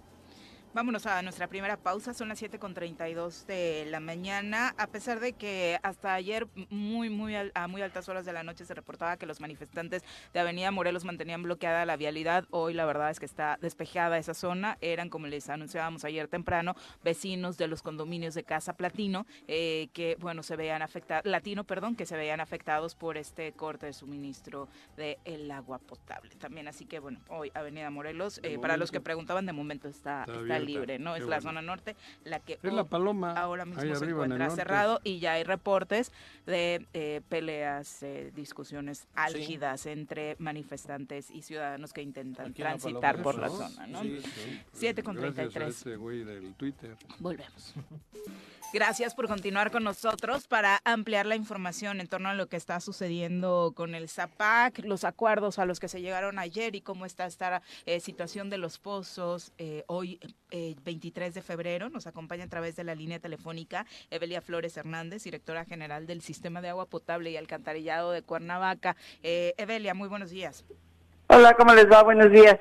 Vámonos a nuestra primera pausa, son las 7.32 de la mañana, a pesar de que hasta ayer muy, muy al- a muy altas horas de la noche se reportaba que los manifestantes de Avenida Morelos mantenían bloqueada la vialidad, hoy la verdad es que está despejada esa zona, eran como les anunciábamos ayer temprano, vecinos de los condominios de Casa Platino, eh, que bueno, se veían afectados, latino, perdón, que se veían afectados por este corte de suministro del agua potable también, así que bueno, hoy Avenida Morelos, De eh, para los que preguntaban, de momento está, Está. Libre, ¿no? Qué Es la zona norte la que Es la hoy- paloma. ahora mismo se en encuentra cerrado y ya hay reportes de eh, peleas, eh, discusiones álgidas entre manifestantes y ciudadanos que intentan Aquí transitar por la zona, ¿no? Sí. Siete con Gracias a 33. ese güey del Twitter. Volvemos. Gracias por continuar con nosotros para ampliar la información en torno a lo que está sucediendo con el ZAPAC, los acuerdos a los que se llegaron ayer y cómo está esta eh, situación de los pozos. Eh, hoy, eh, 23 de febrero, nos acompaña a través de la línea telefónica Evelia Flores Hernández, directora general del Sistema de Agua Potable y Alcantarillado de Cuernavaca. Eh, Evelia, muy buenos días. Hola, ¿cómo les va? Buenos días.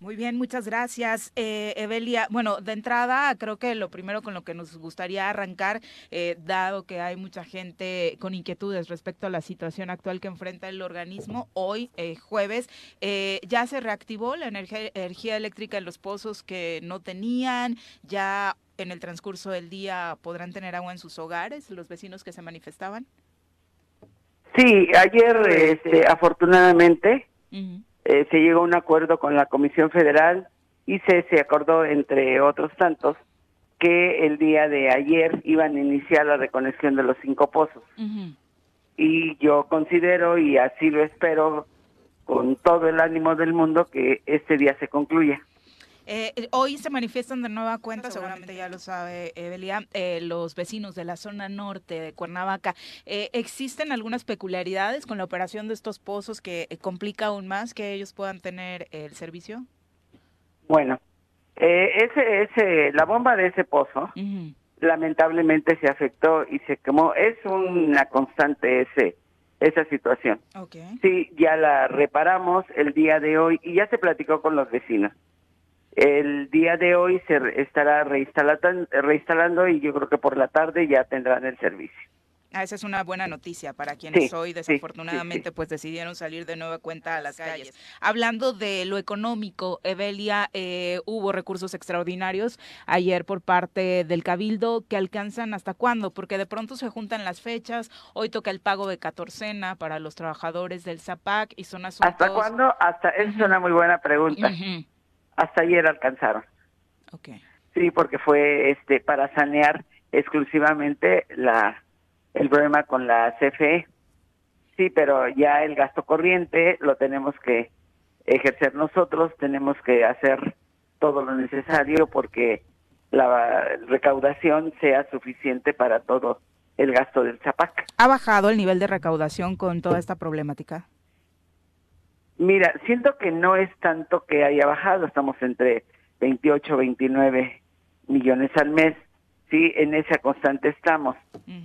Muy bien, muchas gracias, eh, Evelia. Bueno, de entrada, creo que lo primero con lo que nos gustaría arrancar, eh, dado que hay mucha gente con inquietudes respecto a la situación actual que enfrenta el organismo, hoy, eh, jueves, eh, ya se reactivó la energía, energía eléctrica en los pozos que no tenían, ya en el transcurso del día podrán tener agua en sus hogares, los vecinos que se manifestaban. Sí, ayer, este, afortunadamente. Eh, se llegó a un acuerdo con la Comisión Federal y se, se acordó, entre otros tantos, que el día de ayer iban a iniciar la reconexión de los cinco pozos. Y yo considero, y así lo espero, con todo el ánimo del mundo, que este día se concluya. Eh, eh, hoy se manifiestan de nueva cuenta, seguramente ya lo sabe Evelia, eh, los vecinos de la zona norte de Cuernavaca. Eh, ¿Existen algunas peculiaridades con la operación de estos pozos que eh, complica aún más que ellos puedan tener el servicio? Bueno, eh, ese, ese, la bomba de ese pozo, lamentablemente se afectó y se quemó. Es una constante ese esa situación. Ok. Sí, ya la reparamos el día de hoy y ya se platicó con los vecinos. El día de hoy se re- estará reinstalando, reinstalando y yo creo que por la tarde ya tendrán el servicio. Ah, esa es una buena noticia para quienes Sí, hoy desafortunadamente sí, sí. pues decidieron salir de nueva cuenta a las calles. Hablando de lo económico, Evelia, eh, hubo recursos extraordinarios ayer por parte del Cabildo que alcanzan hasta cuándo, porque de pronto se juntan las fechas, hoy toca el pago de catorcena para los trabajadores del ZAPAC y son asuntos... ¿Hasta cuándo? Hasta, esa es una muy buena pregunta. Ujú, Hasta ayer alcanzaron. ok. Sí, porque fue este para sanear exclusivamente la el problema con la CFE. Sí, pero ya el gasto corriente lo tenemos que ejercer nosotros, tenemos que hacer todo lo necesario porque la recaudación sea suficiente para todo el gasto del Zapac. ¿Ha bajado el nivel de recaudación con toda esta problemática? Mira, siento que no es tanto que haya bajado, estamos entre 28, 29 millones al mes, sí, en esa constante estamos.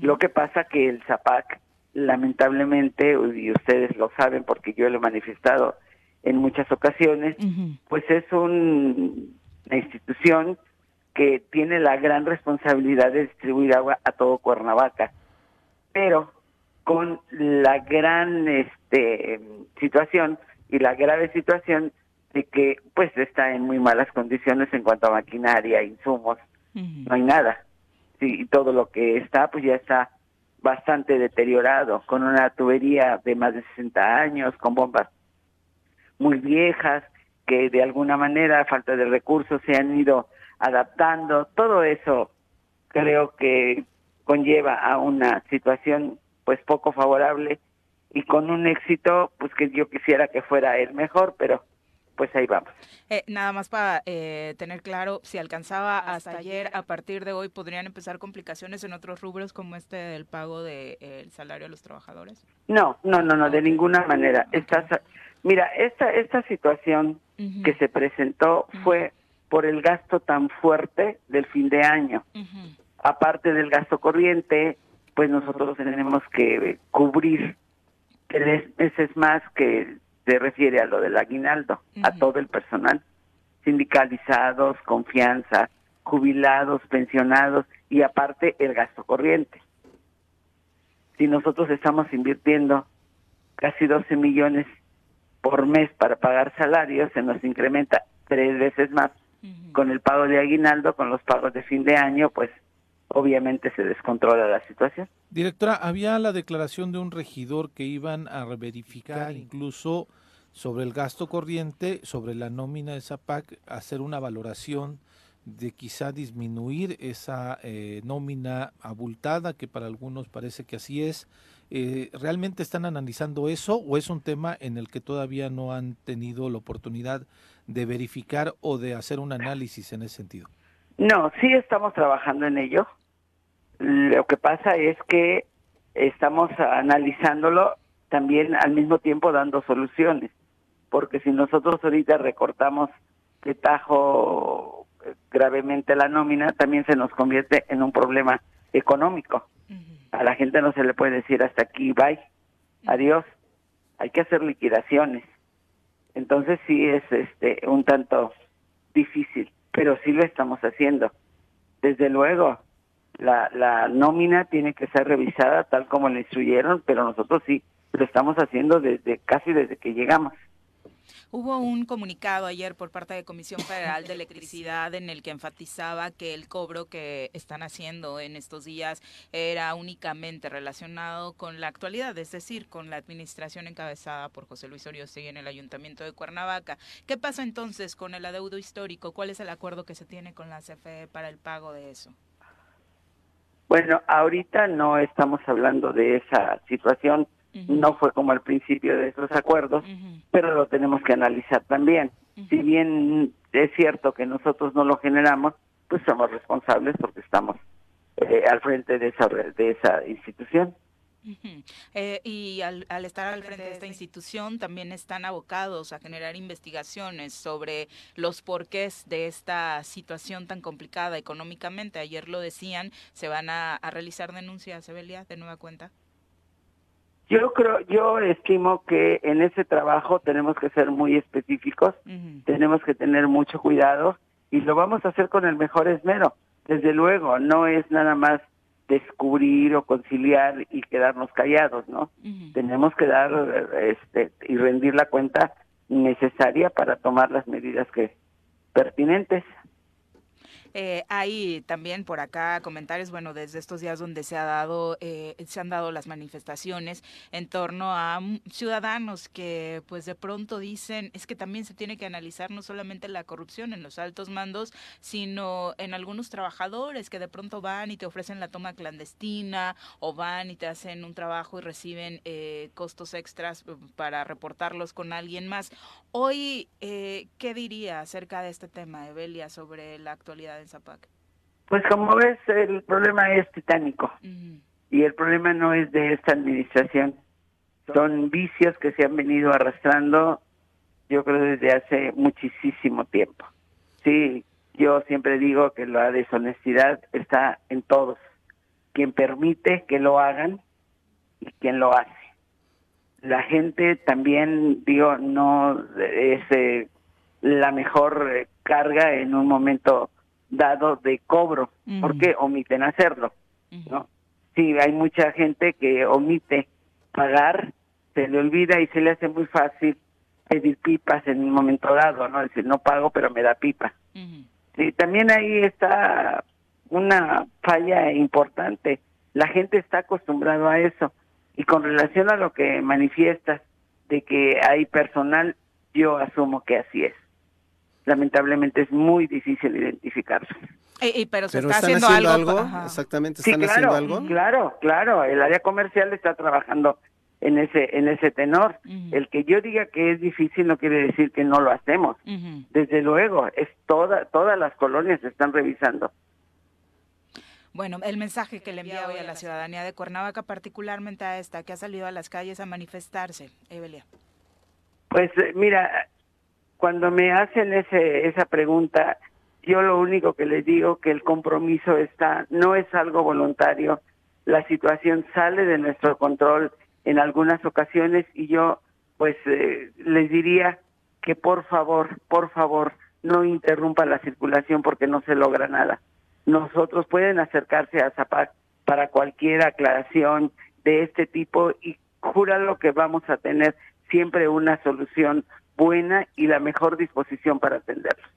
Lo que pasa que el Zapac, lamentablemente, y ustedes lo saben porque yo lo he manifestado en muchas ocasiones, pues es un, una institución que tiene la gran responsabilidad de distribuir agua a todo Cuernavaca, pero con la gran este, situación y la grave situación de que pues está en muy malas condiciones en cuanto a maquinaria, insumos, no hay nada. Sí, y todo lo que está pues ya está bastante deteriorado, con una tubería de más de 60 años, con bombas muy viejas, que de alguna manera, a falta de recursos, se han ido adaptando. Todo eso creo que conlleva a una situación pues poco favorable y con un éxito pues que yo quisiera que fuera el mejor, pero pues ahí vamos. Eh, nada más para eh, tener claro, si alcanzaba hasta, ayer, a partir de hoy podrían empezar complicaciones en otros rubros como este del pago del de, salario a los trabajadores. No, no, no, no, de ninguna manera. Estás, mira, esta esta situación que se presentó fue por el gasto tan fuerte del fin de año. Aparte del gasto corriente, pues nosotros tenemos que cubrir tres meses más que se refiere a lo del aguinaldo, a todo el personal, sindicalizados, confianza, jubilados, pensionados y aparte el gasto corriente. Si nosotros estamos invirtiendo casi 12 millones por mes para pagar salarios, se nos incrementa tres veces más con el pago de aguinaldo, con los pagos de fin de año, pues obviamente se descontrola la situación. Directora, había la declaración de un regidor que iban a verificar incluso sobre el gasto corriente, sobre la nómina de Zapac, hacer una valoración de quizá disminuir esa eh, nómina abultada, que para algunos parece que así es. Eh, ¿Realmente están analizando eso o es un tema en el que todavía no han tenido la oportunidad de verificar o de hacer un análisis en ese sentido? No, sí estamos trabajando en ello. Lo que pasa es que estamos analizándolo también al mismo tiempo dando soluciones, porque si nosotros ahorita recortamos de tajo eh, gravemente la nómina, también se nos convierte en un problema económico. A la gente no se le puede decir hasta aquí, bye, adiós. Hay que hacer liquidaciones. Entonces sí es este un tanto difícil, pero sí lo estamos haciendo. Desde luego, la, la nómina tiene que ser revisada tal como le instruyeron, pero nosotros sí lo estamos haciendo desde casi desde que llegamos. Hubo un comunicado ayer por parte de Comisión Federal de Electricidad en el que enfatizaba que el cobro que están haciendo en estos días era únicamente relacionado con la actualidad, es decir, con la administración encabezada por José Luis Oriostegui en el Ayuntamiento de Cuernavaca. ¿Qué pasa entonces con el adeudo histórico? ¿Cuál es el acuerdo que se tiene con la CFE para el pago de eso? Bueno, ahorita no estamos hablando de esa situación, no fue como al principio de esos acuerdos, pero lo tenemos que analizar también. Si bien es cierto que nosotros no lo generamos, pues somos responsables porque estamos eh, al frente de esa, de esa institución. Eh, y al, al, estar al frente de esta institución también están abocados a generar investigaciones sobre los porqués de esta situación tan complicada económicamente. Ayer lo decían, se van a, a realizar denuncias, Evelia, de nueva cuenta. Yo creo, yo estimo que en ese trabajo tenemos que ser muy específicos, uh -huh. tenemos que tener mucho cuidado y lo vamos a hacer con el mejor esmero. Desde luego, no es nada más descubrir o conciliar y quedarnos callados, ¿no? Uh -huh. Tenemos que dar este y rendir la cuenta necesaria para tomar las medidas que pertinentes. Eh, hay también por acá comentarios, bueno, desde estos días donde se ha dado, eh, se han dado las manifestaciones en torno a ciudadanos que pues de pronto dicen es que también se tiene que analizar no solamente la corrupción en los altos mandos, sino en algunos trabajadores que de pronto van y te ofrecen la toma clandestina o van y te hacen un trabajo y reciben eh, costos extras para reportarlos con alguien más. Hoy, ¿qué diría acerca de este tema, Evelia, sobre la actualidad Zapac? Pues como ves, el problema es titánico. Y el problema no es de esta administración. Son vicios que se han venido arrastrando, yo creo, desde hace muchísimo tiempo. Sí, yo siempre digo que la deshonestidad está en todos. Quien permite que lo hagan y quien lo hace. La gente también, digo, no es eh, la mejor eh, carga en un momento dado de cobro, porque omiten hacerlo, ¿no? Sí, hay mucha gente que omite pagar, se le olvida y se le hace muy fácil pedir pipas en un momento dado, ¿no? Decir, no pago, pero me da pipa. Sí, también ahí está una falla importante. La gente está acostumbrado a eso. Y con relación a lo que manifiestas de que hay personal, yo asumo que así es lamentablemente es muy difícil identificarlos. pero se está haciendo, algo. Exactamente, ¿están haciendo algo? Claro, claro, el área comercial está trabajando en ese en ese tenor. El que yo diga que es difícil no quiere decir que no lo hacemos. Desde luego, es toda todas las colonias se están revisando. Bueno, el mensaje que le envía hoy a la ciudadanía de Cuernavaca, particularmente a esta que ha salido a las calles a manifestarse, Evelia. Pues eh, mira, cuando me hacen ese, esa pregunta, yo lo único que les digo que el compromiso está, no es algo voluntario, la situación sale de nuestro control en algunas ocasiones y yo pues eh, les diría que por favor, por favor, no interrumpa la circulación porque no se logra nada. Nosotros pueden acercarse a Zapac para cualquier aclaración de este tipo y júralo que vamos a tener siempre una solución buena y la mejor disposición para atenderlos.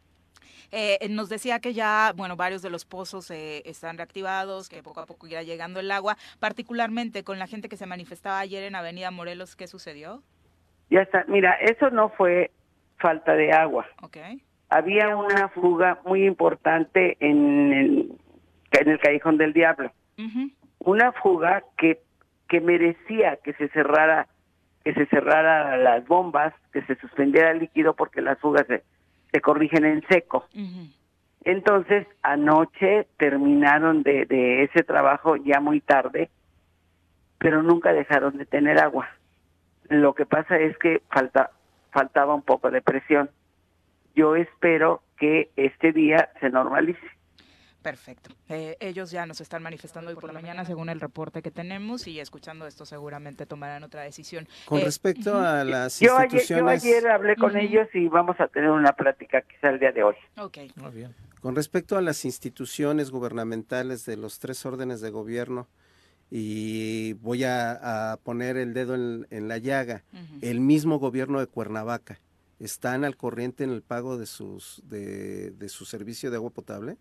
Eh, nos decía que ya, bueno, varios de los pozos eh, están reactivados, que poco a poco irá llegando el agua, particularmente con la gente que se manifestaba ayer en Avenida Morelos, ¿qué sucedió? Ya está, mira, eso no fue falta de agua. Okay. Había una fuga muy importante en el, en el Callejón del Diablo. Una fuga que, que merecía que se cerrara que se cerrara las bombas, que se suspendiera el líquido porque las fugas se, se corrigen en seco. Entonces, anoche terminaron de, de ese trabajo ya muy tarde, pero nunca dejaron de tener agua. Lo que pasa es que falta, faltaba un poco de presión. Yo espero que este día se normalice. Perfecto. Eh, ellos ya nos están manifestando hoy por la mañana, según el reporte que tenemos, y escuchando esto seguramente tomarán otra decisión. Con eh, respecto a las yo instituciones... Ayer, yo ayer hablé con ellos y vamos a tener una plática quizá el día de hoy. Ok. Muy bien. Con respecto a las instituciones gubernamentales de los tres órdenes de gobierno, y voy a, poner el dedo en, la llaga, el mismo gobierno de Cuernavaca, ¿están al corriente en el pago de, sus, de, de su servicio de agua potable?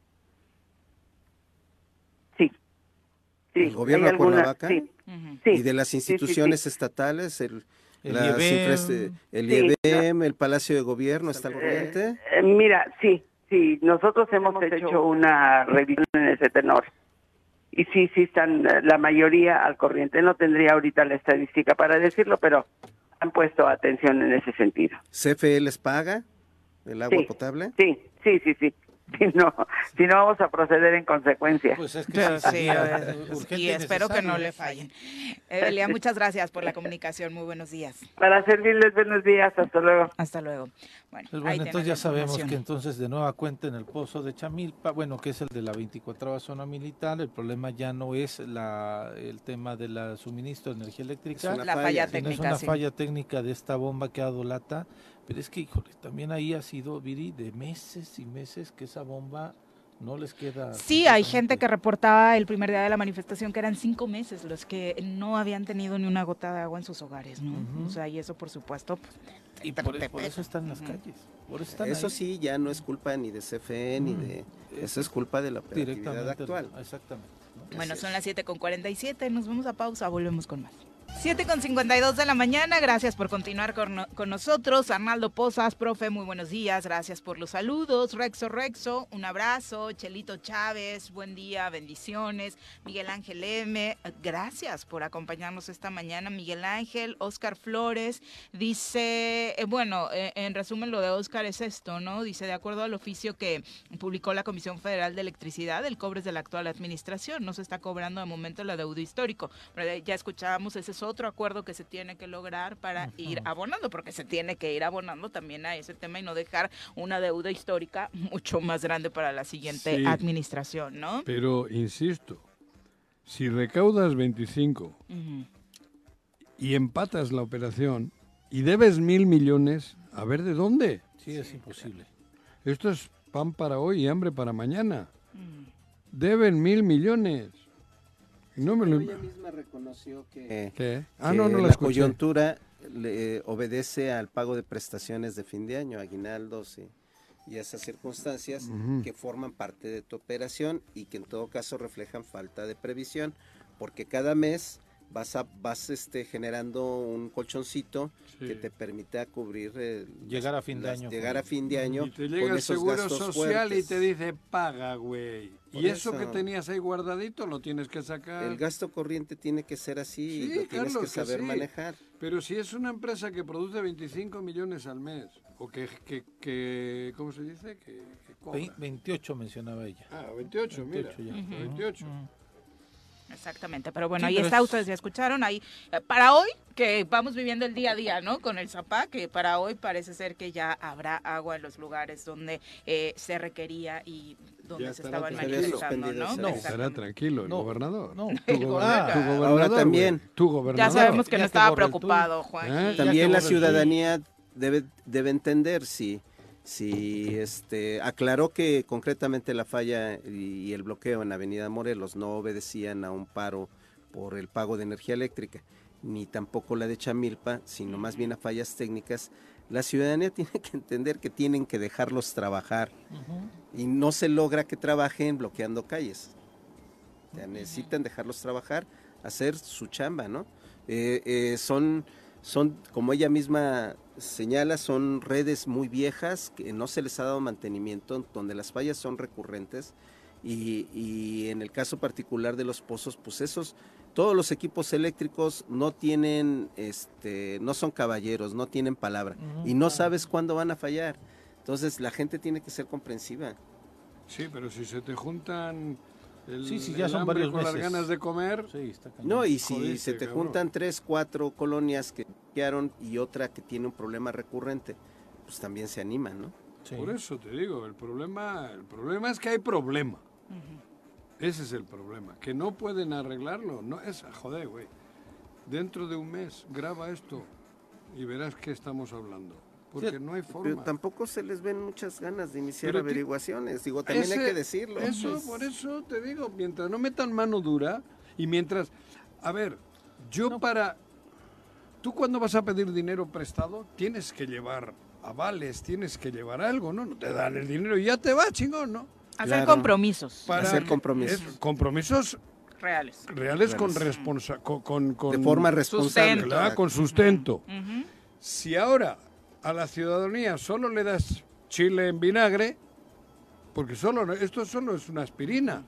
El gobierno de Cuernavaca y de las instituciones estatales, el, el IEBM, el, Palacio de Gobierno, ¿está al corriente? Eh, eh, mira, sí, sí, nosotros hemos, hecho una revisión en ese tenor. Y sí, sí están eh, la mayoría al corriente. No tendría ahorita la estadística para decirlo, pero han puesto atención en ese sentido. ¿CFE les paga el agua potable? Sí, sí, sí, sí. si no, si no vamos a proceder en consecuencia. Pues es que sí, y espero que no le fallen. Evelia, muchas gracias por la comunicación, muy buenos días. Para servirles, buenos días, hasta luego. Hasta luego. Bueno, pues bueno entonces ya sabemos que entonces de nueva cuenta en el pozo de Chamilpa, bueno, que es el de la 24 zona militar, el problema ya no es la, el tema de la suministro de energía eléctrica, es una falla, técnica, es una falla técnica de esta bomba que ha dado lata pero es que, híjole, también ahí ha sido, Viri, de meses y meses que esa bomba No les queda. Sí, hay gente que reportaba el primer día de la manifestación que eran cinco meses los que no habían tenido ni una gota de agua en sus hogares, ¿no? O sea, y eso por supuesto. pues, Y te- por, te por eso están en las calles. Por eso están Eso ahí. sí, ya no es culpa ni de CFE ni de... Eso es culpa de la operatividad actual. Exactamente. ¿no? Bueno, son las 7 con 47, nos vamos a pausa, volvemos con más. 7 con 52 de la mañana, gracias por continuar con, con nosotros. Arnaldo Pozas, profe, muy buenos días, gracias por los saludos. Rexo Rexo, un abrazo. Chelito Chávez, buen día, bendiciones. Miguel Ángel M, gracias por acompañarnos esta mañana. Miguel Ángel, Oscar Flores, dice, eh, bueno, eh, en resumen lo de Oscar es esto, ¿no? Dice, de acuerdo al oficio que publicó la Comisión Federal de Electricidad, el cobre es de la actual administración, no se está cobrando de momento el adeudo histórico. Ya escuchábamos, ese es otro acuerdo que se tiene que lograr para ir abonando, porque se tiene que ir abonando también a ese tema y no dejar una deuda histórica mucho más grande para la siguiente Sí. administración, ¿no? Pero, insisto, si recaudas 25 Ujú. y empatas la operación y debes mil millones, a ver de dónde. Sí, es imposible. Esto es pan para hoy y hambre para mañana. Deben mil millones. Y no me lo... Ella misma reconoció que, ¿Qué? Ah, que no, no la coyuntura le obedece al pago de prestaciones de fin de año, aguinaldos y, y esas circunstancias que forman parte de tu operación y que en todo caso reflejan falta de previsión, porque cada mes vas a, vas este generando un colchoncito Sí. que te permita cubrir eh, Llegar a fin de año llegar a fin de año Y te con llega el esos seguro gastos social y te dice, paga, güey. Y eso, que tenías ahí guardadito lo tienes que sacar. el gasto corriente tiene que ser así y lo tienes Carlos, que que saber sí. manejar. Pero si es una empresa que produce 25 millones al mes, o que, que, que ¿cómo se dice? Que, que cobra. Ve- 28 mencionaba ella. Ah, 28, 28 mira. ya. Ujú. 28. Ujú. Exactamente, pero bueno, Sí, ahí pero está, es- ustedes ya escucharon, ahí eh, para hoy, que vamos viviendo el día a día, ¿no? Con el Zapá, que para hoy parece ser que ya habrá agua en los lugares donde eh, se requería y donde Ya se estaban manifestando, ¿no? No, estará tranquilo el No, gobernador. no. Tu, gobernador. tu gobernador, Ahora también. Tu gobernador. Ya sabemos que Ya no estaba preocupado, Juan. ¿Eh? También la ciudadanía debe, debe entender si, si este, aclaró que concretamente la falla y, el bloqueo en Avenida Morelos no obedecían a un paro por el pago de energía eléctrica, ni tampoco la de Chamilpa, sino más bien a fallas técnicas. La ciudadanía tiene que entender que tienen que dejarlos trabajar y no se logra que trabajen bloqueando calles. O sea, necesitan dejarlos trabajar, hacer su chamba, ¿no? Eh, eh, son, son, como ella misma señala, son redes muy viejas que no se les ha dado mantenimiento, donde las fallas son recurrentes y, y en el caso particular de los pozos, pues esos, todos los equipos eléctricos no tienen, este, no son caballeros, no tienen palabra Ujú. y no sabes cuándo van a fallar. Entonces la gente tiene que ser comprensiva. Sí, pero si se te juntan el, Sí, sí, ya el son varios con las ganas de comer, Sí, está. No, y si Jodiste, se te cabrón. juntan tres, cuatro colonias que quedaron y otra que tiene un problema recurrente, pues también se animan, ¿no? Sí. por eso te digo, el problema, el problema es que hay problema. Ese es el problema, que no pueden arreglarlo. No es, joder, güey. Dentro de un mes graba esto y verás qué estamos hablando. Porque Sí, no hay Pero forma. tampoco se les ven muchas ganas de iniciar Pero averiguaciones. Digo, también hay que decirlo. Eso, pues. por eso te digo, mientras no metan mano dura y mientras, a ver, yo para, tú cuando vas a pedir dinero prestado tienes que llevar avales, tienes que llevar algo, ¿no? No te dan el dinero y ya te va, chingón, ¿no? Hacer Claro. compromisos Hacer que- compromisos. es- compromisos reales. reales con responsa, con, con, con- de forma responsable. Con sustento. Si ahora a la ciudadanía solo le das chile en vinagre, porque solo esto solo es una aspirina.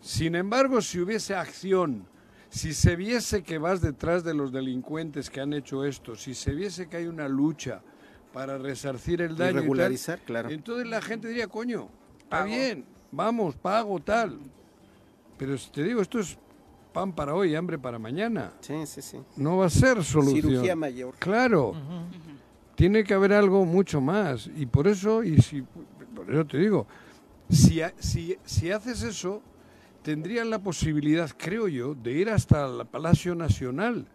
Sin embargo, si hubiese acción, si se viese que vas detrás de los delincuentes que han hecho esto, si se viese que hay una lucha para resarcir el Y daño, y tal, regularizar, claro. entonces la gente diría, coño, está Pago. bien, vamos, pago, tal. Pero si te digo, esto es pan para hoy, hambre para mañana. Sí, sí, sí. No va a ser solución. Cirugía mayor. Claro. Tiene que haber algo mucho más. Y por eso, y si, por eso te digo, si, si, si haces eso, tendrían la posibilidad, creo yo, de ir hasta el Palacio Nacional,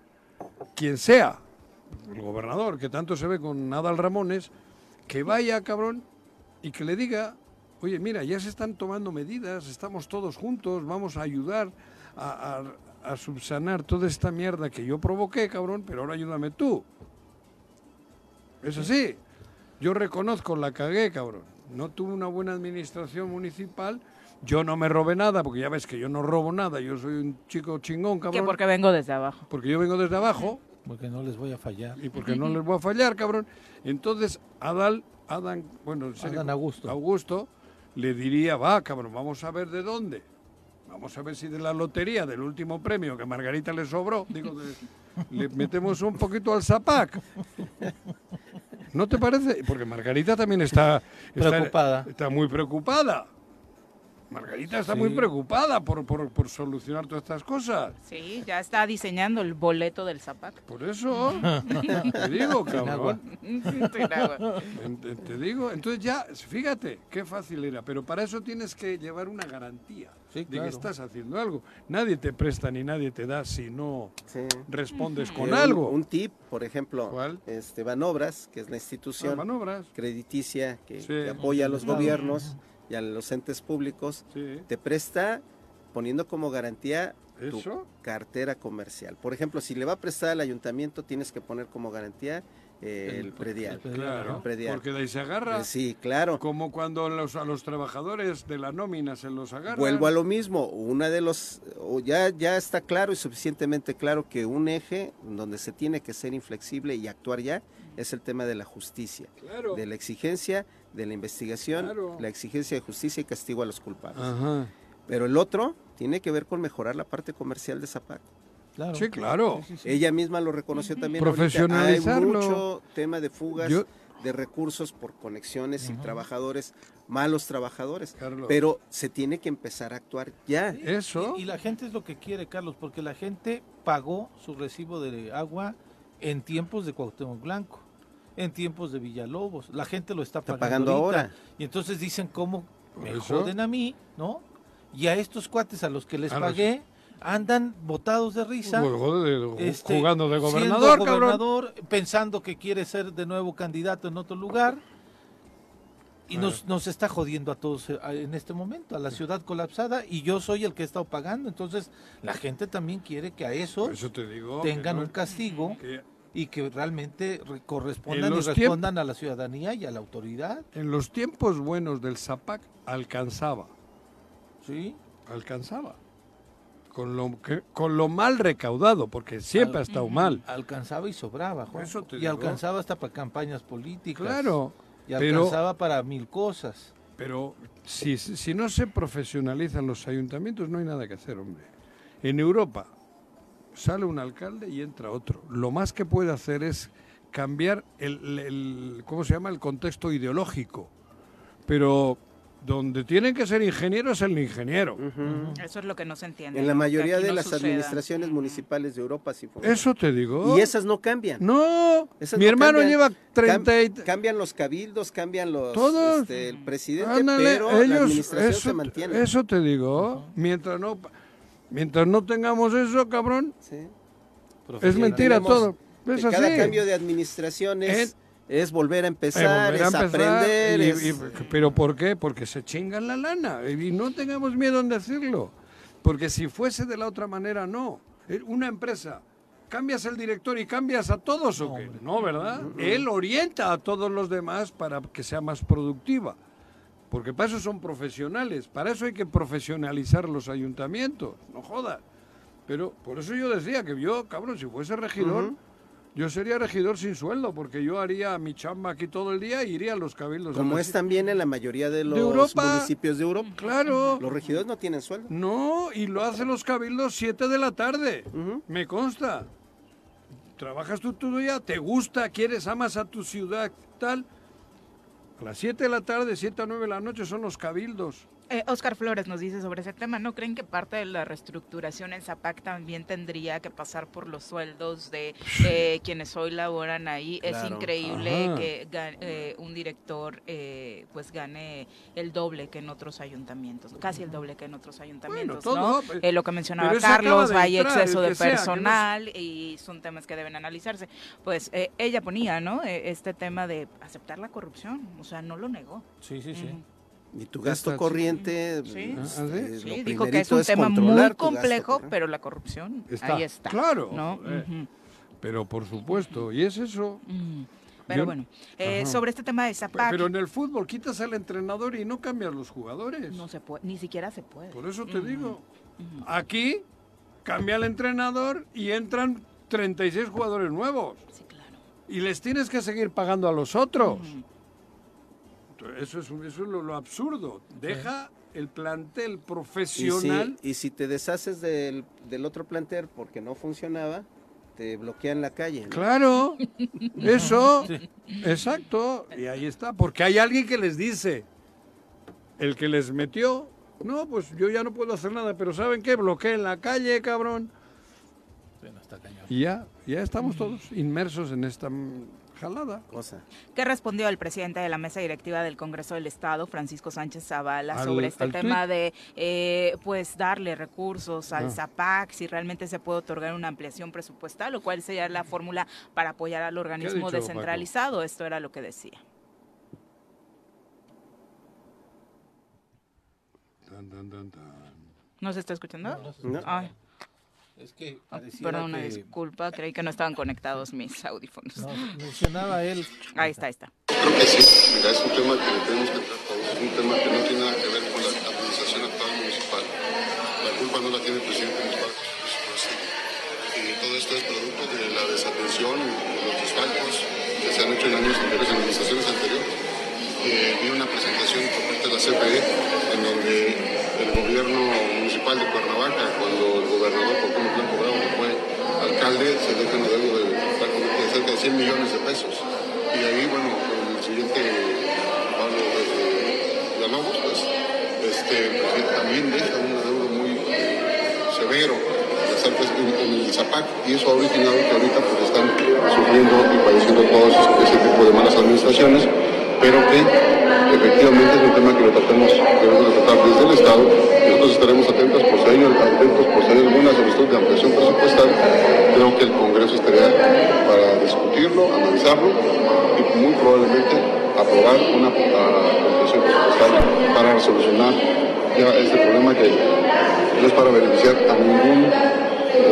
quien sea, el gobernador, que tanto se ve con Nadal Ramones, que vaya, cabrón, y que le diga Oye, mira, ya se están tomando medidas, estamos todos juntos, vamos a ayudar a, a- a subsanar toda esta mierda que yo provoqué, cabrón, pero ahora ayúdame tú. Es así. Yo reconozco, la cagué, cabrón. No tuve una buena administración municipal. Yo no me robé nada, porque ya ves que yo no robo nada. Yo soy un chico chingón, Que cabrón. porque vengo desde abajo. Porque yo vengo desde abajo Porque no les voy a fallar. y porque no les voy a fallar, cabrón. Entonces, Adal, Adán, bueno, en serio, Adán Augusto. Augusto le diría, va, cabrón, vamos a ver de dónde. Vamos a ver si de la lotería, del último premio que a Margarita le sobró, digo, de- le metemos un poquito al zapac. ¿No te parece? Porque Margarita también está, está- Preocupada. Está, muy preocupada. Margarita está muy preocupada por, por, por solucionar todas estas cosas. Sí, ya está diseñando el boleto del Zapac. Por eso te digo, cabrón. Te digo, entonces ya, fíjate, qué fácil era, pero para eso tienes que llevar una garantía Sí, de claro. que estás haciendo algo. Nadie te presta ni nadie te da si no Sí. respondes con algo. Un, tip, por ejemplo, ¿Cuál? este Banobras, que es la Ah, institución manobras. crediticia que, Sí. que apoya a los Claro. gobiernos y a los entes públicos, Sí. te presta poniendo como garantía tu Eso. cartera comercial. Por ejemplo, si le va a prestar al ayuntamiento, tienes que poner como garantía eh, el, El- predial. el Claro, El predial. porque de ahí se agarra. Eh, sí, claro. Como cuando los, a los trabajadores de la nómina se los agarran. Vuelvo a lo mismo, una de los, ya, ya está claro y suficientemente claro que un eje donde se tiene que ser inflexible y actuar ya es el tema de la justicia, Claro. de la exigencia, de la investigación, Claro. la exigencia de justicia y castigo a los culpables. Ajá. Pero el otro tiene que ver con mejorar la parte comercial de Zapac. Claro. Sí, claro. Sí, sí, sí. Ella misma lo reconoció también. ahorita. Profesionalizarlo. Hay mucho tema de fugas Yo- de recursos por conexiones y trabajadores, malos trabajadores. Carlos. Pero se tiene que empezar a actuar ya. Eso. Y, y la gente es lo que quiere, Carlos, porque la gente pagó su recibo de agua en tiempos de Cuauhtémoc Blanco, en tiempos de Villalobos. La gente lo está Está pagando, ahora. Y entonces dicen cómo me Eso. joden a mí, ¿no? Y a estos cuates a los que les A los- pagué andan botados de risa. Este, jugando de gobernador, cabrón. pensando que quiere ser de nuevo candidato en otro lugar. Y nos, nos está jodiendo a todos eh, en este momento, a la ciudad colapsada, y yo soy el que he estado pagando. Entonces, la gente también quiere que a eso eso te digo. que tengan no- un castigo que y que realmente re- En correspondan y respondan a la ciudadanía y a la autoridad. en los tiempos buenos del Zapac alcanzaba. ¿Sí? Alcanzaba. Con lo, que, con lo mal recaudado, porque siempre ha estado mal. Alcanzaba y sobraba, Juan. Eso te Y digo. alcanzaba hasta para campañas políticas. Claro. Y pero- alcanzaba para mil cosas. Pero si, si no se profesionalizan los ayuntamientos, no hay nada que hacer, hombre. En Europa sale un alcalde y entra otro. Lo más que puede hacer es cambiar el, el- ¿cómo se llama? El contexto ideológico. Pero donde tienen que ser ingenieros es el ingeniero. Eso es lo que no se entiende. En la mayoría de no las suceda. administraciones municipales de Europa sí funciona. Eso te digo. Y esas no cambian. No, Esas mi no hermano cambian. lleva 30 y... Cam- cambian los cabildos, cambian los Todos. este, el presidente, Ándale, pero la ellos, administración eso, se mantiene. eso te digo. Mientras no, mientras no tengamos eso, cabrón, Sí. es mentira todo. Es cada así. cambio de administración es, es volver a Eh, empezar, volver a es empezar, aprender. y- es- y- pero ¿por qué? Porque se chingan la lana. Y no tengamos miedo en decirlo. Porque si fuese de la otra manera, no. Eh, Una empresa, cambias el director y cambias a todos o qué? No, ¿verdad? Él orienta a todos los demás para que sea más productiva. Porque para eso son profesionales. Para eso hay que profesionalizar los ayuntamientos. No jodas. Pero por eso yo decía que yo, cabrón, si fuese regidor, yo sería regidor sin sueldo, porque yo haría mi chamba aquí todo el día y iría a los cabildos. como es también en la mayoría de los Europa. municipios de Europa. Claro. Los regidores no tienen sueldo. No, y lo hacen los cabildos 7 de la tarde. Me consta. Trabajas tú todo día, te gusta, quieres, amas a tu ciudad, tal. A las 7 de la tarde, 7 a 9 de la noche son los cabildos. Eh, Oscar Flores nos dice sobre ese tema, ¿no creen que parte de la reestructuración en Zapac también tendría que pasar por los sueldos de eh, quienes hoy laboran ahí? Es increíble Ajá. que eh, un director eh, pues gane el doble que en otros ayuntamientos, casi el doble que en otros ayuntamientos, todo, ¿no? lo que mencionaba Carlos, hay exceso de sea, no personal y son temas que deben analizarse. Pues ella ponía, ¿no? Este tema de aceptar la corrupción, o sea, no lo negó. Sí, sí, sí. Y tu gasto corriente, Sí. pues, Ah, ¿sí? Sí, lo dijo que es un tema muy gasto complejo, pero la corrupción Está, ahí está. claro, ¿no? eh. Pero por supuesto, y es eso. Pero Yo- bueno, eh, sobre este tema de Zapac, Pero en el fútbol quitas al entrenador y no cambias los jugadores. no se puede, ni siquiera se puede. Por eso te digo. Aquí cambia el entrenador y entran 36 jugadores nuevos. Sí, claro. Y les tienes que seguir pagando a los otros. Eso es, un- eso es lo, lo absurdo. Deja el plantel Y si, profesional. y si te deshaces del, del otro plantel porque no funcionaba, te bloquean la calle. ¿no? Claro, eso, exacto, y ahí está, porque hay alguien que les dice, el que les metió, no, pues yo ya no puedo hacer nada, pero ¿saben qué? Bloqueen la calle, cabrón. Sí, no, está cañón. Y ya, ya estamos todos inmersos en esta jalada. Cosa. ¿Qué respondió el presidente de la mesa directiva del Congreso del Estado, Francisco Sánchez Zavala, Al- sobre este tema de eh, pues darle recursos al Ah. ZAPAC, si realmente se puede otorgar una ampliación presupuestal o cuál sería la fórmula para apoyar al organismo dicho, descentralizado? Esto era lo que decía. Tan, tan, tan, tan. ¿No se está escuchando? No, no se No. escucha. Ay, Es que ah, pareciera perdón, una que- disculpa, creí que no estaban conectados mis audífonos. No, mencionaba él. Ahí está, ahí está. Creo que sí, mira, es un tema que tenemos que todos, es un tema que no tiene nada que ver con la administración actual municipal. La culpa no la tiene el presidente municipal, por supuesto. Y todo esto es producto de la desatención y de los desfalcos que se han hecho en años anteriores, en administraciones anteriores. Eh, vi una presentación por parte de la CFE en donde el gobierno municipal de Cuernavaca, cuando el gobernador Cuauhtémoc Blanco Bravo fue alcalde, se deja un adeudo de cerca de 100 millones de pesos. Y ahí, bueno, el siguiente Pablo de pues, este, pues, también deja un adeudo muy eh, severo pues, en, el Zapac, y eso ha originado que ahorita pues, están sufriendo y padeciendo todo ese, ese tipo de malas administraciones, pero que efectivamente es un tema que lo tratamos, debemos de tratar desde el Estado, nosotros estaremos atentos por si atentos por si hay alguna solicitud de ampliación presupuestal, creo que el Congreso estaría para discutirlo, analizarlo y muy probablemente aprobar una ah, ampliación presupuestal para resolucionar ya este problema que no es para beneficiar a ningún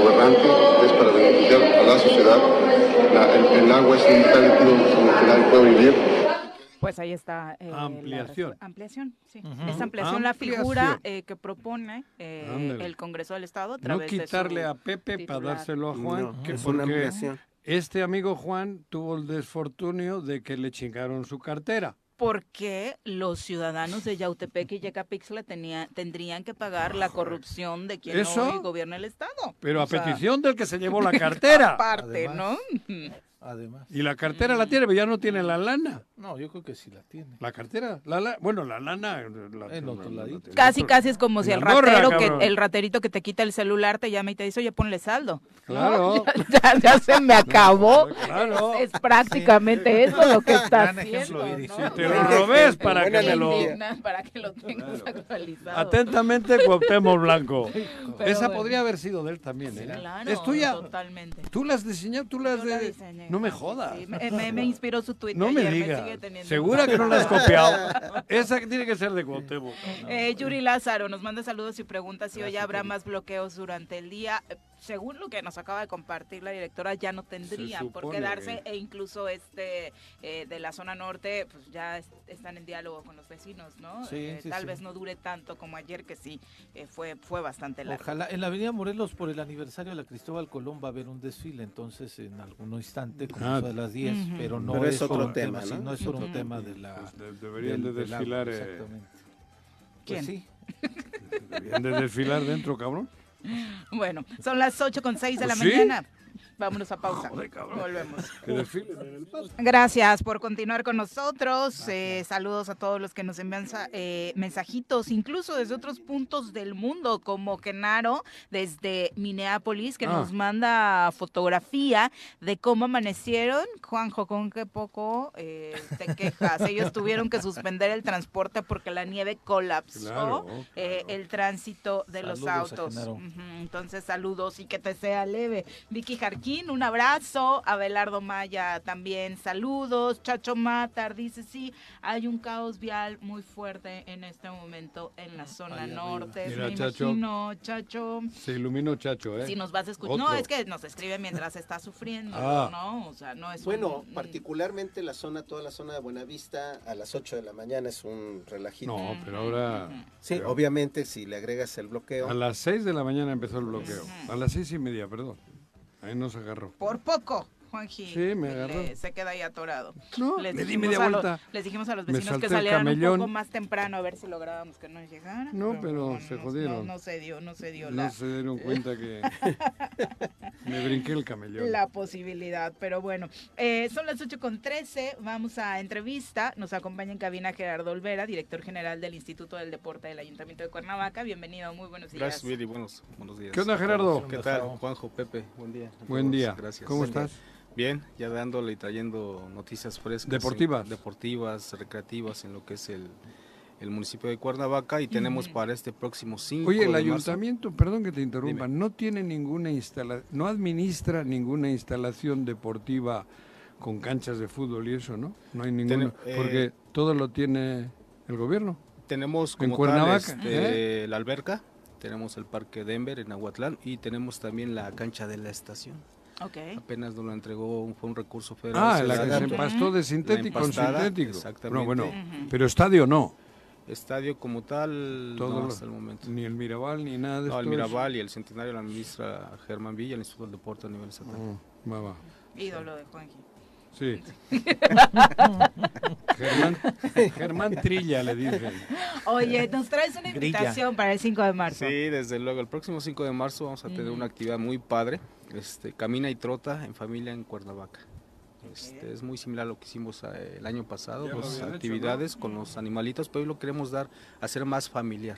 gobernante, es para beneficiar a la sociedad. El, agua es un el que nadie puede vivir. Pues ahí está. eh, la Ampliación. ampliación, sí. Ujú. Esa ampliación, la Ampliación. figura eh, que propone eh, el Congreso del Estado a No través de quitarle su a Pepe para dárselo a Juan, No, que es una ampliación. este amigo Juan tuvo el desfortunio de que le chingaron su cartera. Porque los ciudadanos de Yautepec y Yecapixtla tenía, tendrían que pagar la corrupción de quien ¿Eso? hoy gobierna el Estado. Pero O a sea, petición del que se llevó la cartera. Aparte, Además. ¿no? Además. Y la cartera la tiene, pero ya no tiene la lana. No, yo creo que sí la tiene. La cartera, la, la- bueno, la lana. La, En otro la- ladito. la- Casi, casi es como si el ratero, que, el raterito que te quita el celular te llama y te dice, oye, ponle saldo. Claro. ¿No? Ya, ya se me acabó. Claro. Es prácticamente eso lo que está Gran ejemplo, haciendo. ¿no? Te lo robes para que me lo... Para que lo tengas actualizado. Atentamente, Cuauhtémoc Blanco. Pero Esa bueno. podría haber sido de él también, ¿eh? Claro, Es tuya. Totalmente. Tú la has diseñado, tú la has Yo la de... diseñé. No me jodas. sí, Me, me- me inspiró su tweet. No me digas. Segura que no la has copiado. Esa tiene que ser de Cuauhtémoc. Eh, Yuri Lázaro nos manda saludos y pregunta si hoy habrá más bloqueos durante el día. Según lo que nos acaba de compartir la directora, ya no tendrían por supone quedarse que- e incluso este eh, de la zona norte pues ya es- están en diálogo con los vecinos, ¿no? Sí, Eh, sí, tal sí. vez no dure tanto como ayer que sí eh, fue fue bastante largo. Ojalá. En la Avenida Morelos, por el aniversario de la Cristóbal Colón, va a haber un desfile, entonces en algún instante, como Ah. de las 10, Ujú. pero no Pero es otro tema, sí, ¿no? no es un Ujú. tema de la... Pues de- deberían de desfilar... eh, exactamente. ¿Quién? Pues sí. deberían de desfilar dentro, cabrón. Bueno, son las 8 con 6 de la ¿Sí? mañana. Vámonos a pausa. Joder. Volvemos. Gracias por continuar con nosotros. Eh, saludos a todos los que nos envían eh, mensajitos, incluso desde otros puntos del mundo, como Kenaro desde Minneapolis, que Ah. nos manda fotografía de cómo amanecieron. Juanjo, con qué poco eh, te quejas. Ellos tuvieron que suspender el transporte porque la nieve colapsó Claro, eh, claro. el tránsito de los Saludos autos. Entonces, saludos y que te sea leve. Vicky Jarquín Joaquín, un abrazo. Abelardo Maya también, saludos. Chacho Matar dice, sí, hay un caos vial muy fuerte en este momento en la zona Ahí norte. arriba. Me Mira, Chacho. imagino, Chacho. Se iluminó Chacho, ¿eh? Si nos vas a escuchar. No, es que nos escribe mientras está sufriendo, Ah. ¿no? O sea, no es Bueno, un- particularmente la zona, toda la zona de Buenavista, a las 8 de la mañana es un relajito. No, pero ahora... Sí, pero obviamente si le agregas el bloqueo. A las 6 de la mañana empezó el bloqueo. A las seis y media, perdón. Ahí nos agarró. Por poco, Juanji. Sí, me agarró. le- se queda ahí atorado. No, les le di dijimos media a los- vuelta. les dijimos a los vecinos que salieran un poco más temprano a ver si lográbamos que nos llegaran. No, pero se no, jodieron. No, no se dio, no se dio No la, se dieron cuenta que me brinqué el camellón. la posibilidad. Pero bueno, eh, son las 8 con 13. Vamos a entrevista. Nos acompaña en cabina Gerardo Olvera, director general del Instituto del Deporte del Ayuntamiento de Cuernavaca. Bienvenido, muy buenos días. Gracias, Viri. Buenos, buenos días. ¿Qué onda, Gerardo? ¿Qué tal, Juanjo, Pepe? Buen día. Buen día. Gracias. ¿Cómo estás? Bien, ya dándole y trayendo noticias frescas. Deportivas. en- deportivas, recreativas en lo que es el, el municipio de Cuernavaca y tenemos para este próximo 5 Oye, el de marzo- ayuntamiento, perdón que te interrumpa, no tiene ninguna instala no administra ninguna instalación deportiva con canchas de fútbol y eso, ¿no? No hay ninguna, eh, porque todo lo tiene el gobierno. Tenemos En como tal Cuernavaca, este, la alberca, tenemos el Parque Denver en Aguatlán y tenemos también la cancha de la estación. Ok. Apenas nos lo entregó, un- fue un recurso federal. Ah, la que se empastó de sintético empastada, sintético. Exactamente. No, bueno, pero estadio no. Estadio como tal, Todo no, lo- hasta el momento. Ni el Mirabal ni nada de No, el Mirabal y el Centenario la administra Germán Villa, el Instituto del Deporte a nivel estatal. Oh, va, va. Ídolo de Juanji. Sí. Germán, Germán Trilla le dicen. Oye, nos traes una Grilla. invitación para el 5 de marzo. Sí, desde luego. El próximo 5 de marzo vamos a tener Mm. una actividad muy padre. Este, camina y trota en familia en Cuernavaca. Este, es muy similar a lo que hicimos eh, el año pasado, Ya las hecho, actividades con los animalitos, pero hoy lo queremos dar a ser más familiar.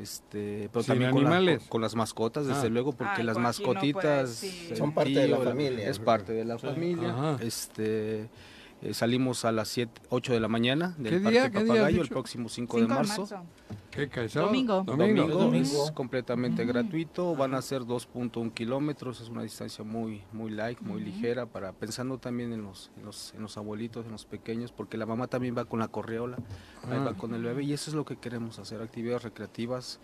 Este, pero Sin también con, la- animales. con- con las mascotas, desde Ah. luego, porque Ay, las Joaquín, no puede, mascotitas Son parte de la familia. Es parte de la Sí. familia. Ajá. Este, eh, salimos a las 7, 8 de la mañana del ¿Qué Parque Papagayo el próximo 5, 5 de marzo. ¿Qué cae? sábado? Domingo. Domingo, Domingo. es completamente gratuito, van a ser 2.1 kilómetros, es una distancia muy muy light, muy ligera, para pensando también en los, en los en los abuelitos, en los pequeños, porque la mamá también va con la correola, ahí Ah. va con el bebé y eso es lo que queremos hacer, actividades recreativas.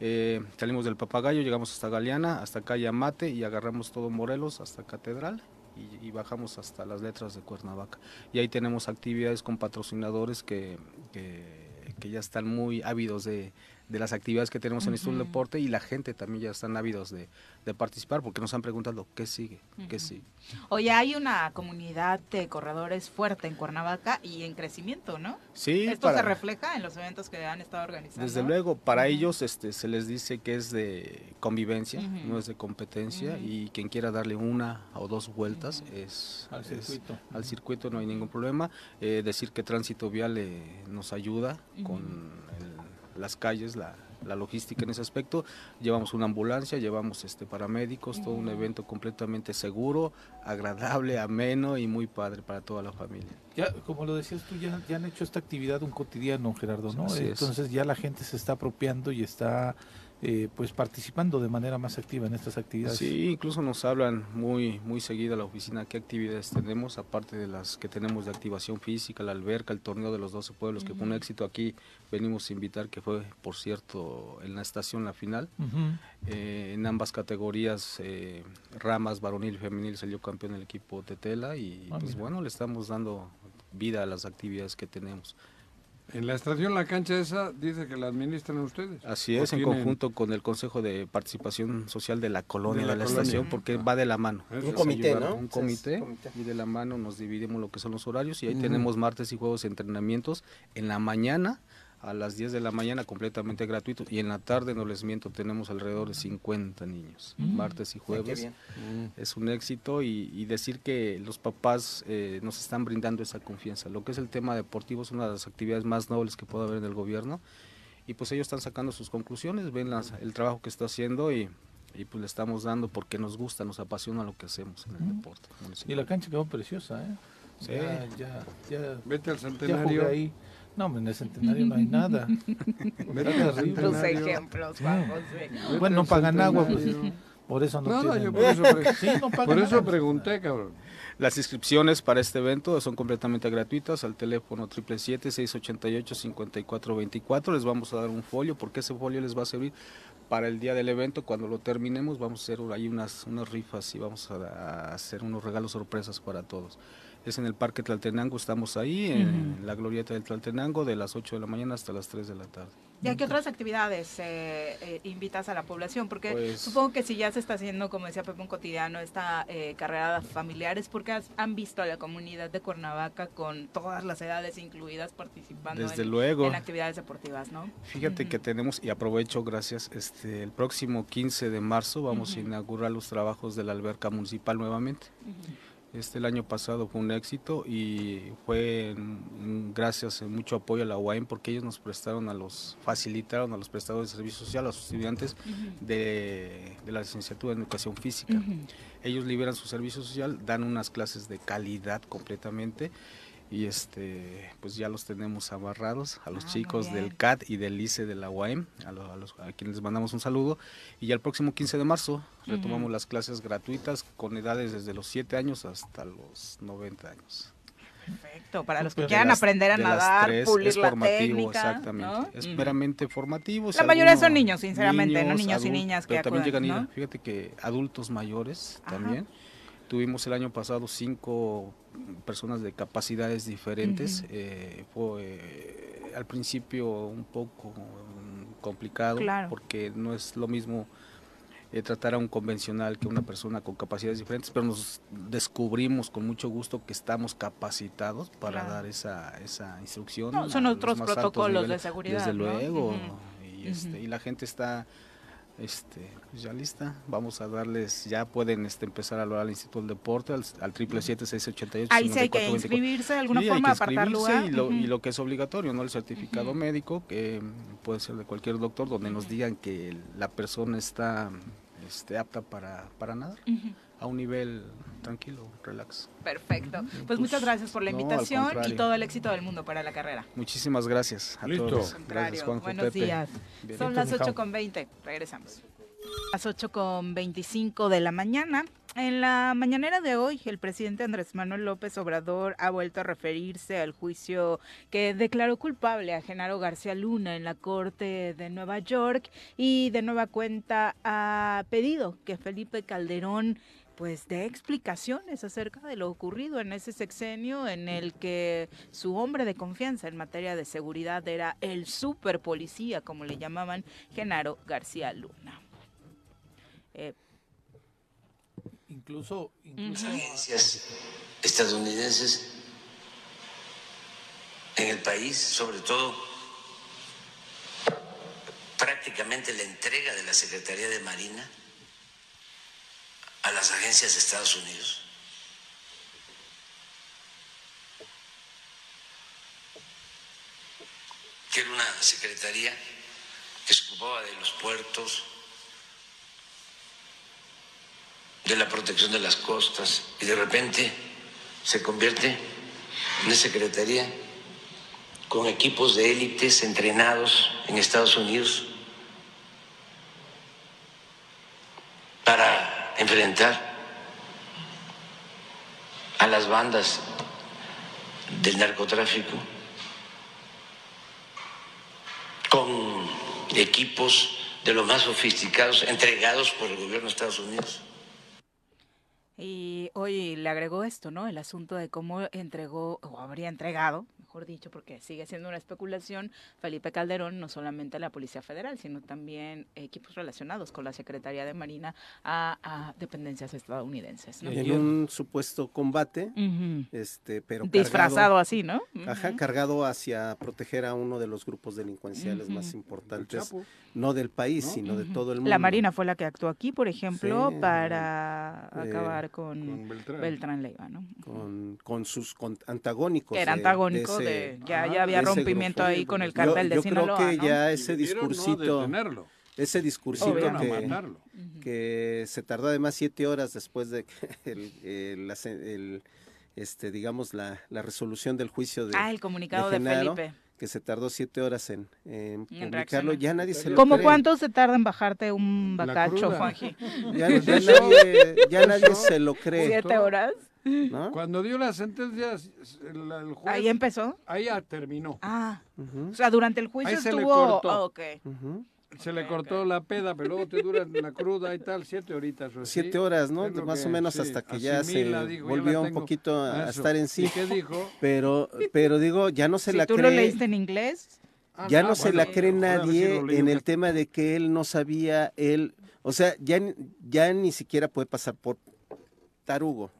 Eh, salimos del Papagayo, llegamos hasta Galeana, hasta calle Amate y agarramos todo Morelos hasta Catedral y, bajamos hasta las letras de Cuernavaca. Y ahí tenemos actividades con patrocinadores que, que ya están muy ávidos de, de las actividades que tenemos en el Instituto del Deporte y la gente también ya están ávidos de, de participar porque nos han preguntado qué sigue, qué sigue. Oye, hay una comunidad de corredores fuerte en Cuernavaca y en crecimiento, ¿no? Sí, Esto para- se refleja en los eventos que han estado organizando. Desde luego, para ellos este, se les dice que es de convivencia, no es de competencia, y quien quiera darle una o dos vueltas es Al es- circuito. al circuito no hay ningún problema. Eh, decir que Tránsito Vial eh, nos ayuda con el- las calles, la, la logística en ese aspecto. Llevamos una ambulancia, llevamos este paramédicos, todo un evento completamente seguro, agradable, ameno y muy padre para toda la familia. Ya, como lo decías tú, ya, ya han hecho esta actividad un cotidiano, Gerardo, ¿no? Así es. Entonces ya la gente se está apropiando y está eh, pues participando de manera más activa en estas actividades. Sí, incluso nos hablan muy muy seguido a la oficina qué actividades tenemos, aparte de las que tenemos de activación física, la alberca, el torneo de los 12 pueblos, que fue un éxito aquí, venimos a invitar, que fue, por cierto, en la estación la final. Eh, en ambas categorías, eh, ramas, varonil y femenil, salió campeón el equipo Tetela y Ah, pues mira. bueno, le estamos dando vida a las actividades que tenemos. En la estación La Cancha esa dice que la administran ustedes. Así ¿O es, en tienen- conjunto con el Consejo de Participación Social de la colonia De de la colonia. estación, porque va de la mano. Un comité, ayudar- ¿no? Un comité, comité. y de la mano nos dividimos lo que son los horarios y ahí tenemos martes y juegos entrenamientos en la mañana a las 10 de la mañana completamente gratuito y en la tarde, no les miento, tenemos alrededor de 50 niños, martes y jueves. bien. Es un éxito y, y decir que los papás eh, nos están brindando esa confianza. Lo que es el tema deportivo es una de las actividades más nobles que puede haber en el gobierno y pues ellos están sacando sus conclusiones, ven las- el trabajo que está haciendo y, y pues le estamos dando porque nos gusta, nos apasiona lo que hacemos en el deporte. Y la cancha quedó preciosa, ¿eh? Sí. Ya, ya, ya, Vete al ya jugué centenario. ahí. No, en el centenario no hay nada. Centenario. ejemplos, José. Vete Bueno, no pagan agua, pues. Por eso no tienen- yo por eso, pre- Sí, no pagan por eso nada. pregunté, cabrón. Las inscripciones para este evento son completamente gratuitas al teléfono 777-688-5424. Les vamos a dar un folio porque ese folio les va a servir para el día del evento. Cuando lo terminemos vamos a hacer ahí unas, unas rifas y vamos a, a hacer unos regalos sorpresas para todos. Es en el Parque Tlaltenango, estamos ahí, en la glorieta del Tlaltenango, de las 8 de la mañana hasta las 3 de la tarde. ¿Y a qué otras actividades eh, eh, invitas a la población? Porque Pues- supongo que si ya se está haciendo, como decía Pepe, un cotidiano, esta eh, carrera familiar, es porque has- han visto a la comunidad de Cuernavaca con todas las edades incluidas participando Desde en, luego. en actividades deportivas, ¿no? Fíjate que tenemos, y aprovecho, gracias, este, el próximo 15 de marzo vamos a inaugurar los trabajos de la alberca municipal nuevamente. Este el año pasado fue un éxito y fue gracias a mucho apoyo a la UAM porque ellos nos prestaron a los, facilitaron a los prestadores de servicio social, a los estudiantes de, de la licenciatura en educación física. Ellos liberan su servicio social, dan unas clases de calidad completamente y este pues ya los tenemos amarrados a los Ah, chicos del CAT y del ICE de la UAM, a, lo- a los, a quienes les mandamos un saludo y ya el próximo 15 de marzo retomamos las clases gratuitas con edades desde los 7 años hasta los 90 años. Perfecto, para los que quieran las- aprender a nadar, tres, pulir es la formativo, técnica, exactamente. ¿no? Es meramente formativo. La mayoría alguno- son niños, sinceramente, ¿no? Niños y adultos, niñas que pero también acudan, llegan, ¿no? fíjate que adultos mayores Ajá. también. Tuvimos el año pasado cinco personas de capacidades diferentes. Eh, fue eh, al principio un poco mm, complicado Claro. porque no es lo mismo eh, tratar a un convencional que una persona con capacidades diferentes, pero nos descubrimos con mucho gusto que estamos capacitados para Claro. dar esa, esa instrucción. No, son otros protocolos de seguridad, Desde ¿no? luego. Y, este, y la gente está este, pues ya lista. Vamos a darles, ya pueden este, empezar a hablar al Instituto del Deporte, al, al triple siete seis ochenta y ocho Ahí sí hay que 54 inscribirse de alguna Sí, hay forma, que apartar inscribirse lugar. Y lo, y lo que es obligatorio, ¿no? El certificado médico, que puede ser de cualquier doctor, donde nos digan que la persona está este, apta para, para nadar. A un nivel tranquilo, relax. Perfecto. Pues muchas gracias por la no, invitación y todo el éxito del mundo para la carrera. Muchísimas gracias a Listo. todos. Al Gracias, Contrario. Juanjo, Buenos Pepe. días. Bien. Son las mijao. 8 con 20. Regresamos. Las 8 con 25 de la mañana. En la mañanera de hoy, el presidente Andrés Manuel López Obrador ha vuelto a referirse al juicio que declaró culpable a Genaro García Luna en la Corte de Nueva York y de nueva cuenta ha pedido que Felipe Calderón pues dé explicaciones acerca de lo ocurrido en ese sexenio en el que su hombre de confianza en materia de seguridad era el super policía, como le llamaban, Genaro García Luna. Eh, Incluso, incluso agencias estadounidenses en el país, sobre todo prácticamente la entrega de la Secretaría de Marina a las agencias de Estados Unidos. Que era una secretaría que se ocupaba de los puertos, de la protección de las costas y de repente se convierte en una secretaría con equipos de élites entrenados en Estados Unidos para enfrentar a las bandas del narcotráfico con equipos de los más sofisticados entregados por el gobierno de Estados Unidos. Hoy le agregó esto, ¿no? El asunto de cómo entregó, o habría entregado, mejor dicho, porque sigue siendo una especulación, Felipe Calderón, no solamente a la Policía Federal, sino también equipos relacionados con la Secretaría de Marina a, a dependencias estadounidenses, ¿no? en un supuesto combate, este, pero Disfrazado cargado- así, ¿no? Ajá, cargado hacia proteger a uno de los grupos delincuenciales más importantes, no del país, ¿No? sino de todo el mundo. La Marina fue la que actuó aquí, por ejemplo, Sí, para eh, acabar con, Con Beltrán. Beltrán Leiva, ¿no? con, con sus con- antagónicos. Que era de- antagónico ese- de, ya, ah, ya había de rompimiento ahí con el Yo- cartel de yo Sinaloa, creo que ¿no? ya ese ¿no? discursito, detenerlo. ese discursito que, que se tardó además siete horas después de que el, el- la se- el, este, digamos, la, la resolución del juicio de, Ah, el comunicado de, Genaro, Felipe. Que se tardó siete horas en, en publicarlo, ya nadie se lo ¿Cómo cree. cuánto se tarda en bajarte un La bacacho. Juanji? Ya, nadie, ya nadie eso- se lo cree. ¿Siete horas? ¿no? Cuando dio las sentencias, el, el juez, ¿Ahí empezó? ahí ya terminó. Ah, o sea, durante el juicio Ahí se le estuvo... ah, ok. ujú. Se le cortó la peda, pero luego te dura la cruda y tal, siete horitas o. Siete horas, ¿no? Más o menos sí, hasta que ya se dijo, volvió un poquito a, a estar en sí. ¿Y qué dijo? Pero, pero digo, ya no se Si la tú cree. lo leíste en inglés, Ah, ya ah, no se bueno, la cree si nadie en el tema de que él no sabía, él, o sea, ya, ya ni siquiera puede pasar por tarugo,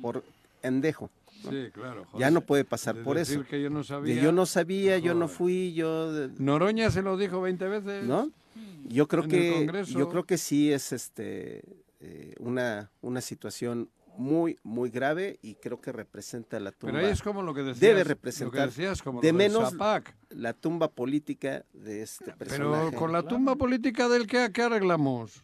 por endejo. ¿No? Sí, claro. Ya no puede pasar de por decir eso. que yo no De sabía. yo no sabía, yo no Joder. fui, yo, Noroña se lo dijo 20 veces. ¿no? Yo creo En el que, Congreso. yo creo que sí es este eh, una, una situación muy, muy grave y creo que representa la tumba. Pero ahí es como lo que decías. Debe lo que representar decías, como de menos Zapac. la tumba política de este Pero personaje. con la tumba política del que, ¿qué arreglamos?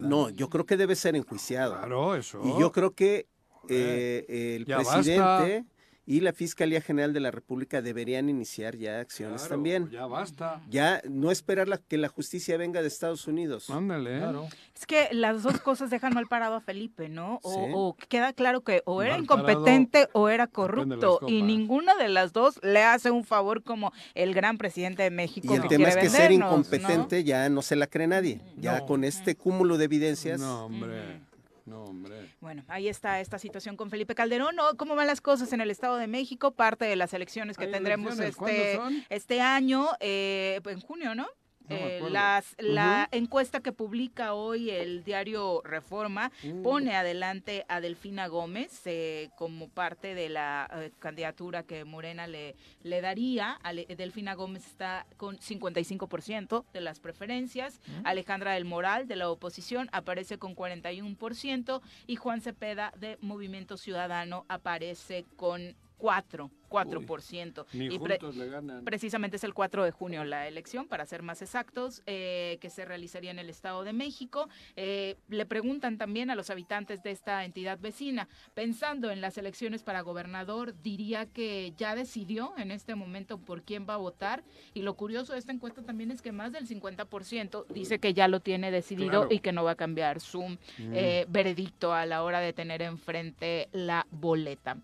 No, yo creo que debe ser enjuiciado. Claro, eso. Y yo creo que eh, el Ya presidente basta. y la Fiscalía General de la República deberían iniciar ya acciones Claro, también. Ya basta. Ya no esperar la- que la justicia venga de Estados Unidos. Ándale. ¿eh? Claro. es que las dos cosas dejan mal parado a Felipe, ¿no? O, Sí. o queda claro que o era Mal incompetente o era corrupto y ninguna de las dos le hace un favor como el gran presidente de México Y el que tema es que ser incompetente ya no se la cree nadie. Ya No. con este cúmulo de evidencias. No, hombre. No, hombre. Bueno, ahí está esta situación con Felipe Calderón. ¿no? ¿Cómo van las cosas en el Estado de México? Parte de las elecciones que ¿Hay tendremos elecciones? este, este año, eh, en junio, ¿no? No Eh, las, la encuesta que publica hoy el diario Reforma Mm. pone adelante a Delfina Gómez eh, como parte de la eh, candidatura que Morena le, le daría. Ale- Delfina Gómez está con 55% de las preferencias. Alejandra del Moral de la oposición aparece con 41% y Juan Cepeda de Movimiento Ciudadano aparece con 4, 4%. Ni Y pre- le ganan. Precisamente es el 4 de junio la elección, para ser más exactos, eh, que se realizaría en el Estado de México. Eh, le preguntan también a los habitantes de esta entidad vecina, pensando en las elecciones para gobernador, diría que ya decidió en este momento por quién va a votar. Y lo curioso de esta encuesta también es que más del 50% dice que ya lo tiene decidido Claro. Mm. y que no va a cambiar su eh, veredicto a la hora de tener enfrente la boleta.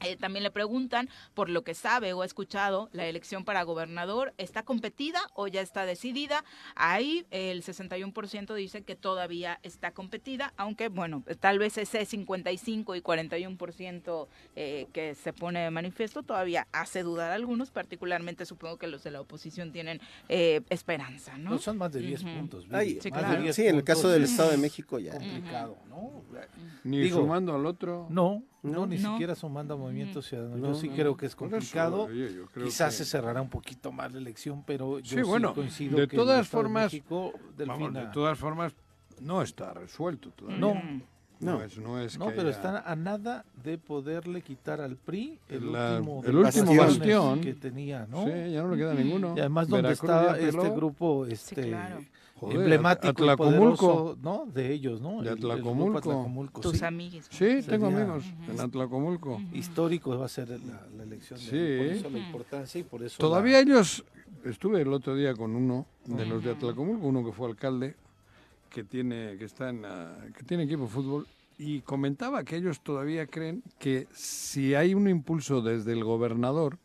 Eh, también le preguntan por lo que sabe o ha escuchado, la elección para gobernador está competida o ya está decidida. Ahí el 61% dice que todavía está competida, aunque bueno, tal vez ese 55 y 41% eh, que se pone de manifiesto todavía hace dudar a algunos, particularmente supongo que los de la oposición tienen eh, esperanza, ¿no? No son más de 10 Ujú. puntos. Ay, Sí, más de claro. 10 Sí, en el caso puntos del es Estado de México ya. complicado, ¿no? Ni Digo, sumando al otro. No, no, ni No. siquiera sumando a Movimiento Ciudadano. No, yo sí no, creo que es eso, complicado. oye, yo creo Quizás que- se cerrará un poquito más la elección, pero yo Sí, sí, bueno, coincido de que todas Estado de formas, México, Vamos, de todas formas, no está resuelto todavía. No, No, No. es, no es no, que pero haya- están a nada de poderle quitar al PRI el La- último, el último bastión. que tenía, ¿no? Sí, ya no le queda ninguno. Y además donde Veracruz está este grupo este claro. Joder, emblemático y Atlacomulco. poderoso, ¿no? De ellos, ¿no? De El- el Atlacomulco. Atlacomulco, Tus sí. amigos. Sí, tengo amigos en Atlacomulco. Histórico va a ser la, la elección. de- Sí. Por eso la importancia y por eso Todavía la- ellos, estuve el otro día con uno de los de Atlacomulco, uno que fue alcalde, que tiene, que está en, la- que tiene equipo de fútbol, y comentaba que ellos todavía creen que si hay un impulso desde el gobernador,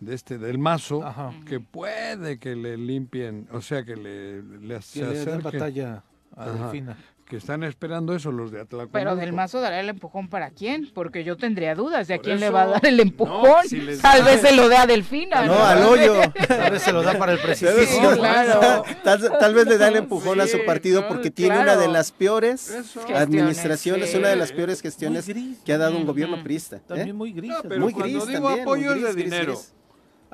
de este, del mazo, Ajá. que puede que le limpien, o sea, que le, le que se le den acerquen, batalla a. Delfina. que están esperando eso los de Atlacomulco. Pero del mazo dará el empujón para quién, porque yo tendría dudas de a Por quién le va a dar el no, empujón. si Tal da- vez se lo dé a Delfina. No, al hoyo. Tal vez se lo da para el. Sí, claro. Tal, tal vez le da el empujón a su partido no, porque tiene claro. una de las peores Eso. administraciones, sí. una de las peores gestiones gris. que ha dado un gobierno priista. ¿eh? También muy gris. No, ¿no? pero muy cuando gris digo también, apoyo es de dinero. gris.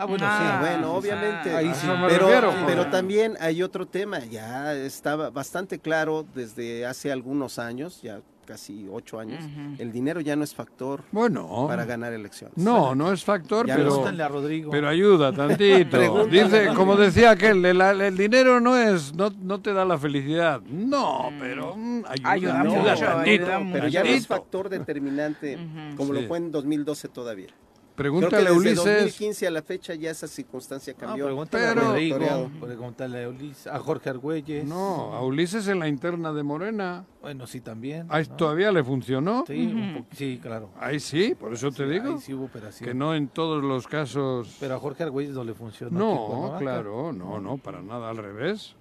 Ah, bueno, Ah, sí. Ah, bueno, obviamente. Ahí sí. me Pero, refiero, pero también hay otro tema, ya estaba bastante claro desde hace algunos años, ya casi ocho años, el dinero ya no es factor Bueno, para ganar elecciones. no, no es factor, Ya pero... no Pregúntenle a Rodrigo. Pero ayuda tantito. Dice, como decía aquel, el, el dinero no es, no, no te da la felicidad. No, pero mm, ayuda, Ayuda ayuda mucho, tantito. Pero ya no es factor determinante como Sí. lo fue en 2012 todavía. Pregúntale Creo a que desde Ulises. 2015 a la fecha ya esa circunstancia cambió. pregúntale a Pero- Rodrigo, pregúntale a, Ulises, a Jorge Argüelles. No, a Ulises en la interna de Morena. Bueno, sí, también. Ahí ¿no? todavía le funcionó. Sí, un po- sí, claro. Ahí sí, por eso te Sí, digo. Ahí sí hubo operación. Que no en todos los casos. Pero a Jorge Argüelles no le funcionó. No, claro, no, no, para nada al revés.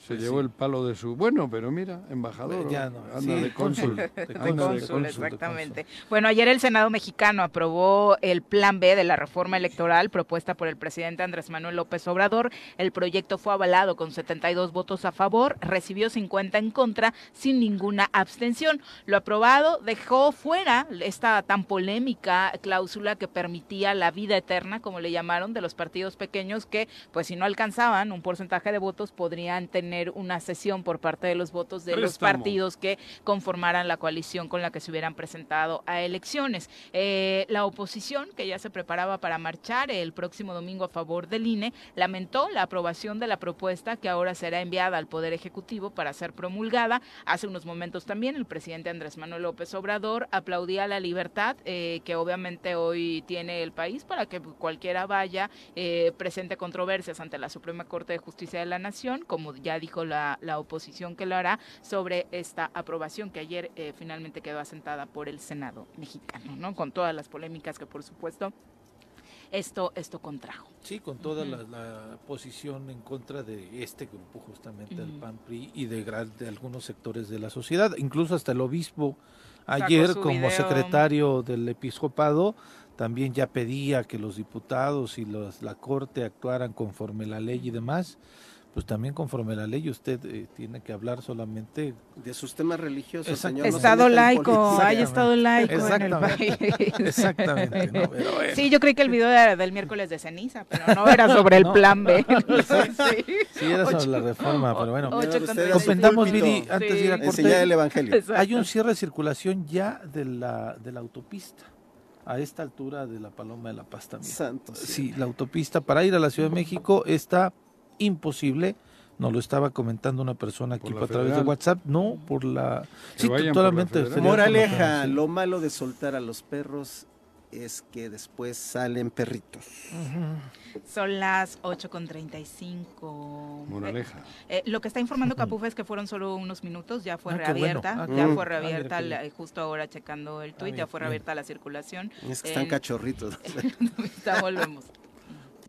Se Pues llevó sí. el palo de su. Bueno, pero mira, embajador. Ya no, anda sí. de cónsul. De De anda de cónsul, cónsul. exactamente. Bueno, ayer el Senado mexicano aprobó el plan B de la reforma electoral propuesta por el presidente Andrés Manuel López Obrador. El proyecto fue avalado con 72 votos a favor, recibió 50 en contra, sin ninguna abstención. Lo aprobado dejó fuera esta tan polémica cláusula que permitía la vida eterna, como le llamaron, de los partidos pequeños que, pues si no alcanzaban un porcentaje de votos, podrían tener una sesión por parte de los votos de los partidos que conformaran la coalición con la que se hubieran presentado a elecciones. Eh, la oposición, que ya se preparaba para marchar el próximo domingo a favor del INE, lamentó la aprobación de la propuesta que ahora será enviada al Poder Ejecutivo para ser promulgada. Hace unos momentos también el presidente Andrés Manuel López Obrador aplaudía la libertad eh, que obviamente hoy tiene el país para que cualquiera vaya, eh, presente controversias ante la Suprema Corte de Justicia de la Nación, como ya dijo la, la oposición que lo hará, sobre esta aprobación que ayer eh, finalmente quedó asentada por el Senado mexicano, ¿no? Con todas las polémicas que por supuesto esto, esto contrajo. Sí, con toda Ujú. la, la posición en contra de este grupo, justamente el Ujú. PAN-PRI y de, de algunos sectores de la sociedad. Incluso hasta el obispo ayer, como video. secretario del episcopado, también ya pedía que los diputados y los, la corte actuaran conforme la ley y demás. Pues también conforme la ley usted eh, tiene que hablar solamente De sus temas religiosos, señor. Estado laico, hay estado laico en el Exactamente. país. Exactamente, ¿no? Pero bueno. Sí, yo creí que el video era del miércoles de ceniza, pero no era sobre el No. plan B. Sí. Sí, era sobre Ocho- la reforma, pero bueno. púlpito. Viri, antes de ir a corte. Enseñar el evangelio. Exacto. Hay un cierre de circulación ya de la, de la autopista, a esta altura de la Paloma de la Paz también. Santo. Sí, la autopista para ir a la Ciudad de México está imposible. Nos lo estaba comentando una persona aquí a través de. WhatsApp. No, por la... Que la totalmente. Moraleja, sí. lo malo de soltar a los perros es que después salen perritos. Son las 8 con 35. Moraleja. Eh, lo que está informando Capufa es que fueron solo unos minutos, ya fue Ah, bueno. reabierta, Ah, ya fue reabierta, Ah, mira qué la- justo ahora checando el tuit, ya fue reabierta la circulación. Es que están En- cachorritos. Ya volvemos.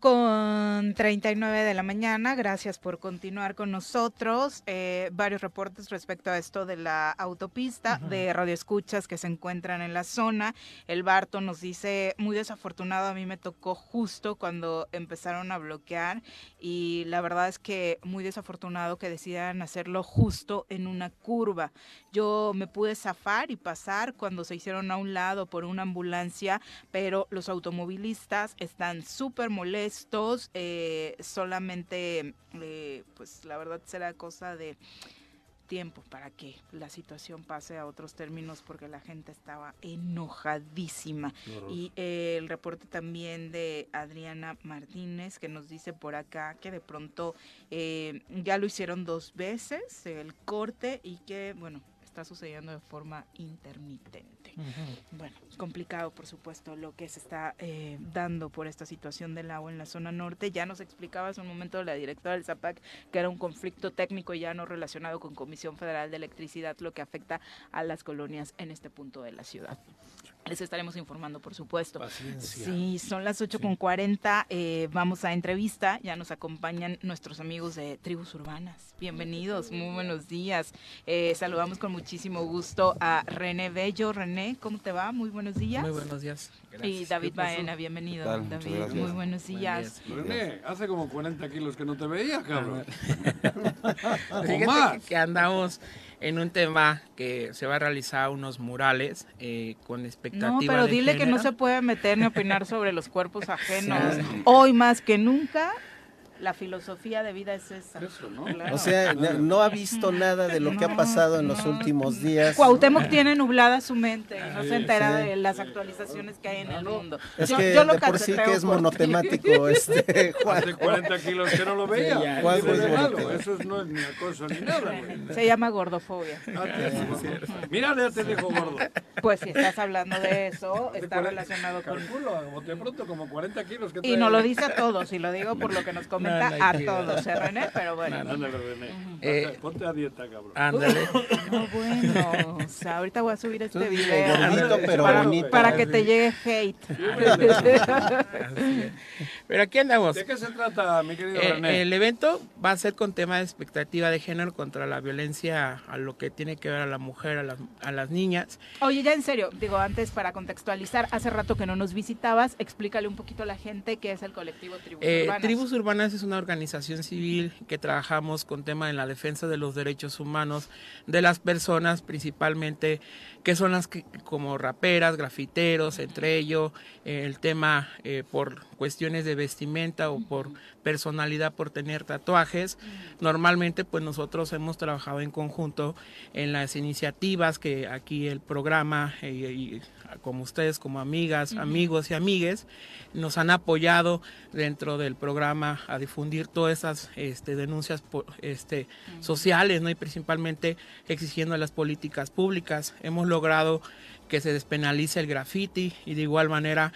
Con 39 de la mañana, gracias por continuar con nosotros. Eh, varios reportes respecto a esto de la autopista, de radioescuchas que se encuentran en la zona. El Barto nos dice, muy desafortunado, a mí me tocó justo cuando empezaron a bloquear y la verdad es que muy desafortunado que decidan hacerlo justo en una curva. Yo me pude zafar y pasar cuando se hicieron a un lado por una ambulancia pero los automovilistas están súper molestos, eh, solamente, eh, pues la verdad será cosa de tiempo para que la situación pase a otros términos porque la gente estaba enojadísima. Y eh, el reporte también de Adriana Martínez que nos dice por acá que de pronto eh, ya lo hicieron dos veces el corte y que, bueno, está sucediendo de forma intermitente. Bueno, complicado por supuesto lo que se está eh, dando por esta situación del agua en la zona norte. Ya nos explicaba hace un momento la directora del ZAPAC que era un conflicto técnico ya no relacionado con Comisión Federal de Electricidad, lo que afecta a las colonias en este punto de la ciudad. Les estaremos informando, por supuesto. Paciencia. Sí, son las 8 con 40. eh, vamos a entrevista. Ya nos acompañan nuestros amigos de Tribus Urbanas. Bienvenidos, muy buenos días. Eh, saludamos con muchísimo gusto a René Bello. René, ¿cómo te va? Muy buenos días. Muy buenos días. Y Gracias. David ¿Qué pasó? Baena, bienvenido. ¿Qué tal? Muchas David, gracias. muy buenos Buen días. día. René, hace como 40 kilos que no te veía, cabrón. Fíjate que, que andamos en un tema que se va a realizar unos murales eh, con expectativa No, pero de dile que no se puede meter ni opinar sobre los cuerpos ajenos. Hoy más que nunca La filosofía de vida es esa. Claro. O sea, no, no ha visto nada de lo que ha pasado en los últimos días. Cuauhtémoc tiene nublada su mente y no se entera sí. de las actualizaciones que hay en el mundo. Es Yo- que yo lo de por sí que es monotemático este Juan. Hace 40 kilos que no lo veía. Eso es malo, bonito. Eso es- no es ni acoso ni nada, güey. Se llama gordofobia. Ah, te- Mira, ya te dijo gordo. Pues si estás hablando de eso, está 40 relacionado con... Calculo, bote pronto, como 40 kilos que Y nos lo dice a todos, y lo digo por lo que nos comenta No, no a todos, ¿eh, René? Pero bueno. Ándale, René. Eh, Ponte a dieta, cabrón. Ándale. No, bueno, o sea, ahorita voy a subir este video. gordito, pero para, bonito. para que te llegue hate. Pero aquí andamos. ¿De qué se trata, mi querido Eh, René? el evento va a ser con tema de expectativa de género contra la violencia a lo que tiene que ver a la mujer, a las, a las niñas. Oye, ya en serio, digo, antes para contextualizar, hace rato que no nos visitabas, explícale un poquito a la gente qué es el colectivo Tribus Eh, Urbanas. Tribus Urbanas es una organización civil que trabajamos con tema en la defensa de los derechos humanos de las personas, principalmente que son las que como raperas, grafiteros, entre ellos eh, el tema eh, por cuestiones de vestimenta o por personalidad por tener tatuajes. Normalmente pues nosotros hemos trabajado en conjunto en las iniciativas que aquí el programa eh, y como ustedes como amigas, amigos y amigues nos han apoyado dentro del programa a difundir todas esas este, denuncias este, sociales, ¿no? Y principalmente exigiendo las políticas públicas. Hemos logrado que se despenalice el graffiti y de igual manera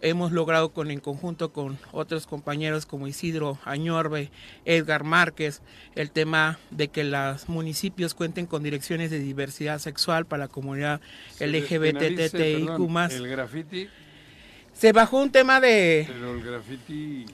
hemos logrado con en conjunto con otros compañeros como Isidro Añorbe, Edgar Márquez, el tema de que los municipios cuenten con direcciones de diversidad sexual para la comunidad LGBTTIQ+. El graffiti, Se bajó un tema de pero el graffiti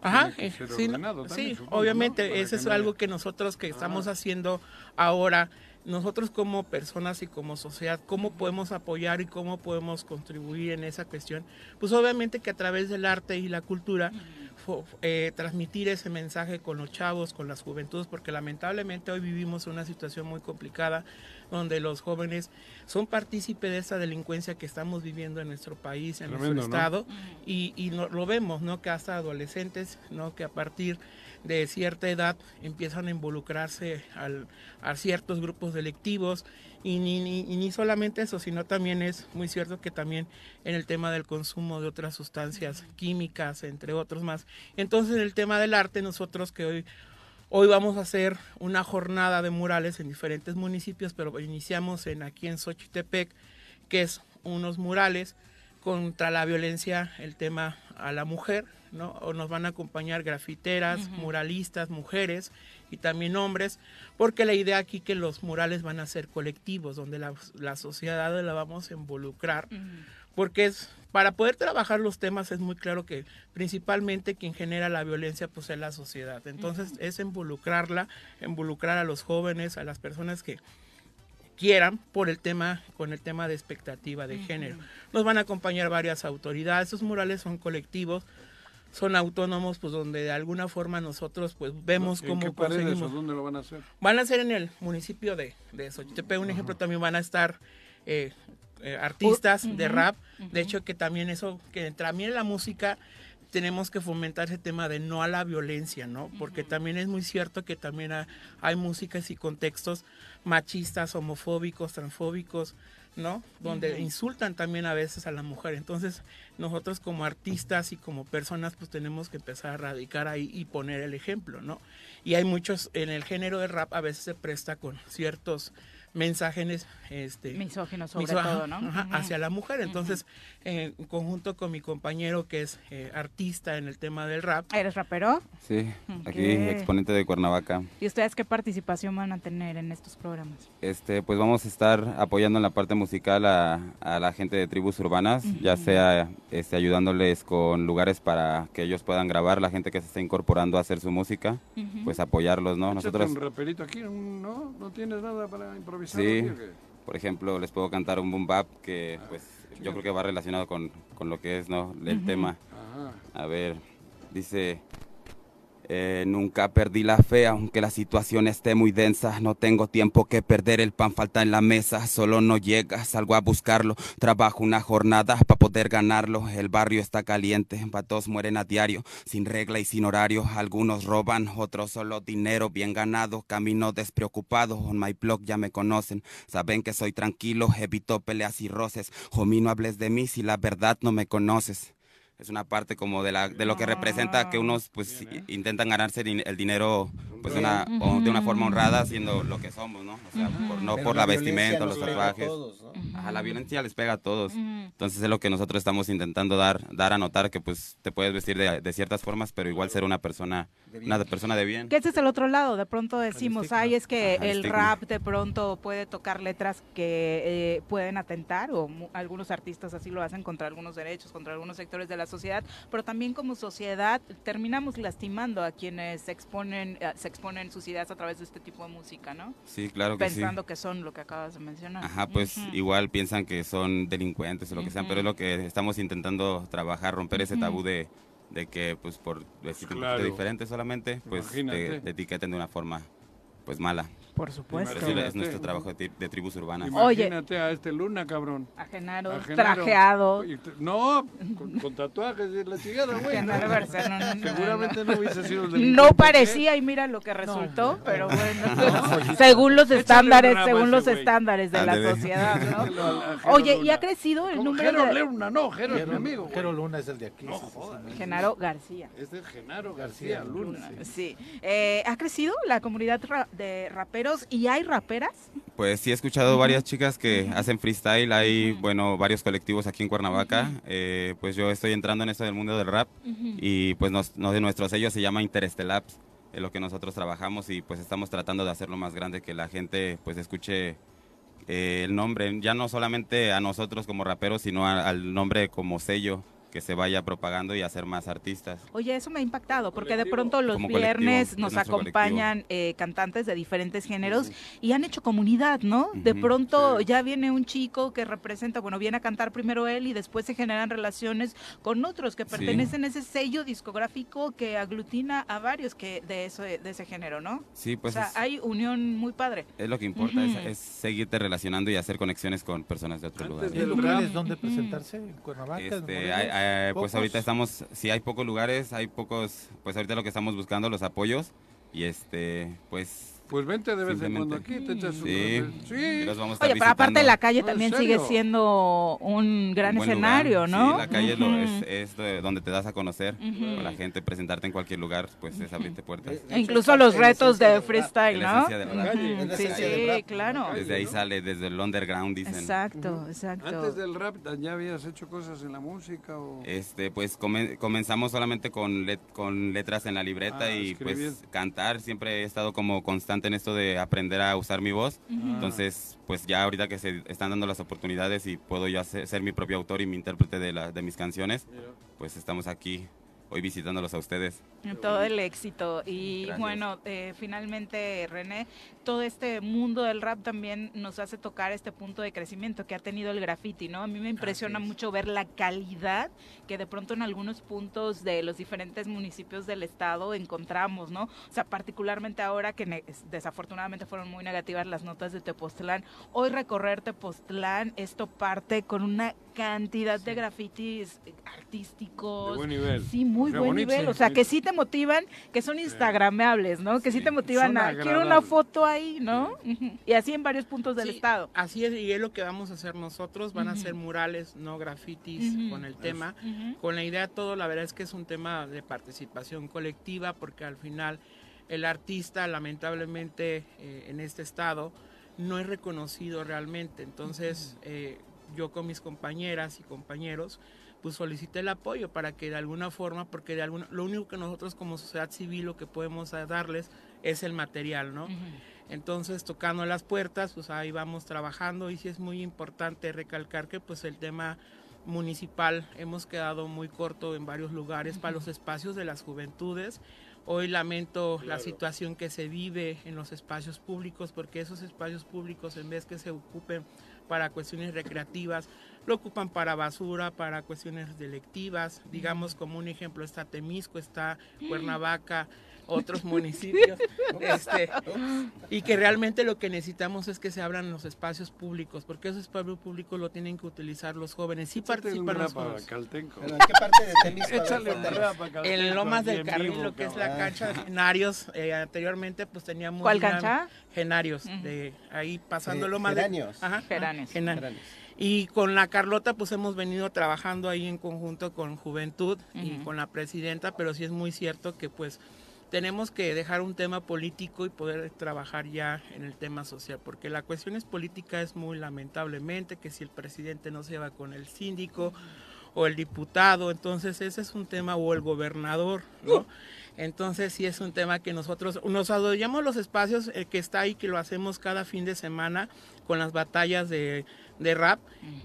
Ajá, eh, sí, también, sí, supongo, obviamente, eso es algo que nosotros que estamos haciendo ahora, nosotros como personas y como sociedad, cómo podemos apoyar y cómo podemos contribuir en esa cuestión. Pues obviamente que a través del arte y la cultura, eh, transmitir ese mensaje con los chavos, con las juventudes, porque lamentablemente hoy vivimos una situación muy complicada donde los jóvenes son partícipes de esa delincuencia que estamos viviendo en nuestro país, en Tremendo, nuestro ¿no? estado, y, y no- lo vemos, ¿no? Que hasta adolescentes, ¿no? Que a partir de cierta edad empiezan a involucrarse al- a ciertos grupos delictivos y ni, ni, ni solamente eso, sino también es muy cierto que también en el tema del consumo de otras sustancias químicas, entre otros más. Entonces, en el tema del arte, nosotros que hoy Hoy vamos a hacer una jornada de murales en diferentes municipios, pero iniciamos en aquí en Xochitepec, que es unos murales contra la violencia, el tema a la mujer, ¿no? O nos van a acompañar grafiteras, muralistas, mujeres y también hombres, porque la idea aquí que los murales van a ser colectivos, donde la, la sociedad la vamos a involucrar, porque es para poder trabajar los temas es muy claro que principalmente quien genera la violencia pues es la sociedad. Entonces es involucrarla, involucrar a los jóvenes, a las personas que quieran por el tema con el tema de expectativa de género. Nos van a acompañar varias autoridades, esos murales son colectivos, son autónomos pues donde de alguna forma nosotros pues vemos ¿En cómo qué conseguimos dónde lo van a hacer? Van a ser en el municipio de, de Xochitepec, un ejemplo, también van a estar eh, eh, artistas de rap. De hecho, que también eso, que también en la música tenemos que fomentar ese tema de no a la violencia, ¿no? Porque también es muy cierto que también ha- hay músicas y contextos machistas, homofóbicos, transfóbicos, ¿no? Donde insultan también a veces a la mujer. Entonces, nosotros como artistas y como personas, pues tenemos que empezar a radicar ahí y poner el ejemplo, ¿no? Y hay muchos, en el género de rap a veces se presta con ciertos mensajes este Misóginos sobre todo, ¿no? ajá, hacia la mujer entonces en conjunto con mi compañero que es eh, artista en el tema del rap ¿Eres rapero? Sí, aquí exponente de Cuernavaca. ¿Y ustedes qué participación van a tener en estos programas? Este, pues vamos a estar apoyando en la parte musical a, a la gente de tribus urbanas, ya sea este, ayudándoles con lugares para que ellos puedan grabar, la gente que se está incorporando a hacer su música, pues apoyarlos, ¿no? Nosotros, un raperito aquí, ¿no? ¿No tienes nada para improvisar? Sí, por ejemplo, les puedo cantar un boom bap que pues yo creo que va relacionado con, con lo que es, ¿no? El Ujú. tema. Ajá. A ver, dice, Eh, nunca perdí la fe, aunque la situación esté muy densa. No tengo tiempo que perder, el pan falta en la mesa. Solo no llega, salgo a buscarlo. Trabajo una jornada para poder ganarlo. El barrio está caliente, patos mueren a diario, sin regla y sin horario. Algunos roban, otros solo dinero bien ganado. Camino despreocupado, on my blog ya me conocen. Saben que soy tranquilo, evito peleas y roces. Homie, no hables de mí si la verdad no me conoces es una parte como de la de lo que representa que unos pues intentan ganarse el dinero pues de una o de una forma honrada haciendo lo que somos no o sea por- no Pero por la la vestimenta los tatuajes. todos, ¿no? Ajá, la violencia les pega a todos. Entonces es lo que nosotros estamos intentando dar dar a notar que pues te puedes vestir de, de ciertas formas pero igual ser una persona una persona de bien. Que ese es el otro lado, de pronto decimos, ay, es que Ajá, el el rap de pronto puede tocar letras que eh, pueden atentar, o algunos artistas así lo hacen contra algunos derechos, contra algunos sectores de la sociedad, pero también como sociedad terminamos lastimando a quienes se exponen, eh, se exponen sus ideas a través de este tipo de música, ¿no? sí claro que sí Pensando que son lo que acabas de mencionar. Ajá, pues igual piensan que son delincuentes o lo que sean, pero es lo que estamos intentando trabajar, romper ese tabú de, de que pues por vestir Claro. diferente solamente, pues te, te etiqueten de una forma pues mala. Por supuesto. Sí, es nuestro trabajo de, tri- de tribus urbanas. Imagínate a este Luna, cabrón. A Genaro, A Genaro. trajeado. No, con, con tatuajes y la chingada, güey. Genaro García, no, no, no, Seguramente no, hubiese sido el No parecía y mira lo que resultó, pero bueno, No. según los Échale estándares, según los estándares de la sociedad, ¿no? Jero Oye, y Luna. ha crecido el número Jero de Luna, no, Jero es mi Jero- amigo. Jero Luna es el de aquí. No sí. Genaro García. Este es Genaro García Luna. Sí. Eh, ¿Ha crecido la comunidad ra- de raperos y hay raperas? Pues sí he escuchado varias chicas que hacen freestyle, hay bueno varios colectivos aquí en Cuernavaca, Eh, pues yo estoy entrando en eso del mundo del rap y pues nos, nos- de nuestro sello se llama Interestelaps, es lo que nosotros trabajamos y pues estamos tratando de hacerlo más grande, que la gente pues escuche eh, el nombre, ya no solamente a nosotros como raperos, sino a- al nombre como sello, que se vaya propagando y hacer más artistas. Oye, eso me ha impactado, porque de pronto los Como viernes es nos acompañan eh, cantantes de diferentes géneros y han hecho comunidad, ¿no? De pronto ya viene un chico que representa, bueno, viene a cantar primero él y después se generan relaciones con otros que Sí. pertenecen a ese sello discográfico que aglutina a varios que de, eso, de ese género, ¿no? Sí, pues o sea, es, hay unión muy padre. es lo que importa, es- seguirte relacionando y hacer conexiones con personas de otros Antes lugares. ¿Hay del lugares rap. donde presentarse? ¿En Cuernavaca? Este, hay- hay- pues ahorita estamos, sí hay pocos lugares, hay pocos, pues ahorita lo que estamos buscando, los apoyos, y este, pues Pues vente de vez en cuando aquí, te echas un... sí, Sí. y los vamos a estar Oye, pero aparte la calle No, ¿en también sigue siendo un gran Un escenario, lugar. ¿no? Sí, la calle es, lo- es, es de- donde te das a conocer Ujú. con la gente, presentarte en cualquier lugar, pues es abrirte puertas. E incluso los retos de freestyle, ¿no? la Sí, sí, claro. Desde ahí sale, desde el underground, dicen. Exacto, exacto. Antes del rap, ¿ya habías hecho cosas en la música o...? Este, pues come- comenzamos solamente con, let- con letras en la libreta Ah, y escribir. pues cantar. Siempre he estado como constante en esto de aprender a usar mi voz. Entonces, pues ya ahorita que se están dando las oportunidades y puedo yo hacer- ser mi propio autor y mi intérprete de, la- de mis canciones, pues estamos aquí hoy visitándolos a ustedes. Todo el éxito. Y Gracias. bueno, eh, finalmente, René, todo este mundo del rap también nos hace tocar este punto de crecimiento que ha tenido el graffiti, ¿no? A mí me impresiona mucho ver la calidad que de pronto en algunos puntos de los diferentes municipios del estado encontramos, ¿no? O sea, particularmente ahora que desafortunadamente fueron muy negativas las notas de Tepoztlán, hoy recorrer Tepoztlán, esto parte con una cantidad de grafitis artísticos. De buen nivel. Sí, muy buen bonito, nivel. sí, O sea, sí. que sí te motivan, que son instagrameables, ¿no? Que sí, Sí, te motivan a, quiero una foto ahí, ¿no? Y así en varios puntos del Sí, estado. Así es, y es lo que vamos a hacer nosotros. Van a ser murales, no grafitis, con el tema. Con la idea todo, la verdad es que es un tema de participación colectiva, porque al final el artista, lamentablemente, eh, en este estado, no es reconocido realmente. Entonces, eh, yo con mis compañeras y compañeros, pues solicité el apoyo para que de alguna forma, porque de alguna, lo único que nosotros como sociedad civil lo que podemos darles es el material, ¿no? Entonces, tocando las puertas, pues ahí vamos trabajando y sí es muy importante recalcar que pues el tema municipal hemos quedado muy corto en varios lugares para los espacios de las juventudes. Hoy lamento la situación que se vive en los espacios públicos porque esos espacios públicos en vez que se ocupen para cuestiones recreativas lo ocupan para basura, para cuestiones delictivas, digamos como un ejemplo está Temisco, está Cuernavaca, otros municipios, este, y que realmente lo que necesitamos es que se abran los espacios públicos, porque esos espacios públicos lo tienen que utilizar los jóvenes, sí Échate participan los jóvenes. Caltenco. ¿Pero en qué parte de Temisco? Échale un Cuéntanos. rap a Caltenco. En Lomas del Carril, vivo, lo que es la cancha de Genarios, eh, anteriormente pues teníamos... ¿Cuál una- cancha? Genarios, de ahí pasando Ge- Lomas Geranios. Ajá, Geranios. Geranios. Y con la Carlota pues hemos venido trabajando ahí en conjunto con Juventud y con la presidenta, pero sí es muy cierto que pues tenemos que dejar un tema político y poder trabajar ya en el tema social, porque la cuestión es política es muy lamentablemente que si el presidente no se va con el síndico o el diputado, entonces ese es un tema o el gobernador, ¿no? Entonces sí es un tema que nosotros nos adoyamos los espacios, el que está ahí, que lo hacemos cada fin de semana con las batallas de, de rap,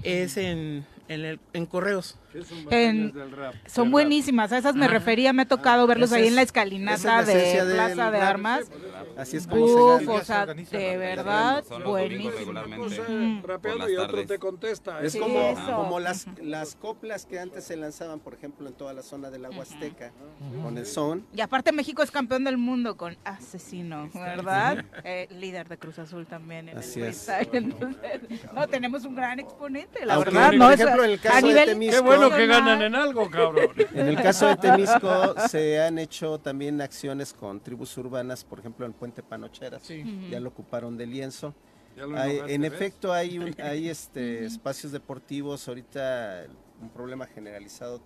es en, en, el- en correos. ¿Qué son En- del rap? Son Del buenísimas, a esas me Ajá. refería, me ha tocado verlos Esa ahí es- en la escalinata es la de Plaza de rap. Armas. Así es como Uf, se o sea, de verdad, buenísimo. rapeando y otro te contesta. Es ¿eh? como, eso. como las, las coplas que antes se lanzaban, por ejemplo, en toda la zona de la Huasteca, con el son. Y aparte México es campeón del mundo con Asesino, ¿verdad? Eh, líder de Cruz Azul también en Así el es. freestyle. Entonces, no, tenemos un gran exponente, la Aunque, verdad. No, ejemplo, en el caso de Temisco- Qué bueno que nacional, ganan en algo, cabrón. En el caso de Temisco se han hecho también acciones con tribus urbanas, por ejemplo, en Puente Panocheras. Sí. Ya lo ocuparon de lienzo. Hay- en ¿ves? efecto, hay, un- hay este, espacios deportivos. Ahorita un problema generalizado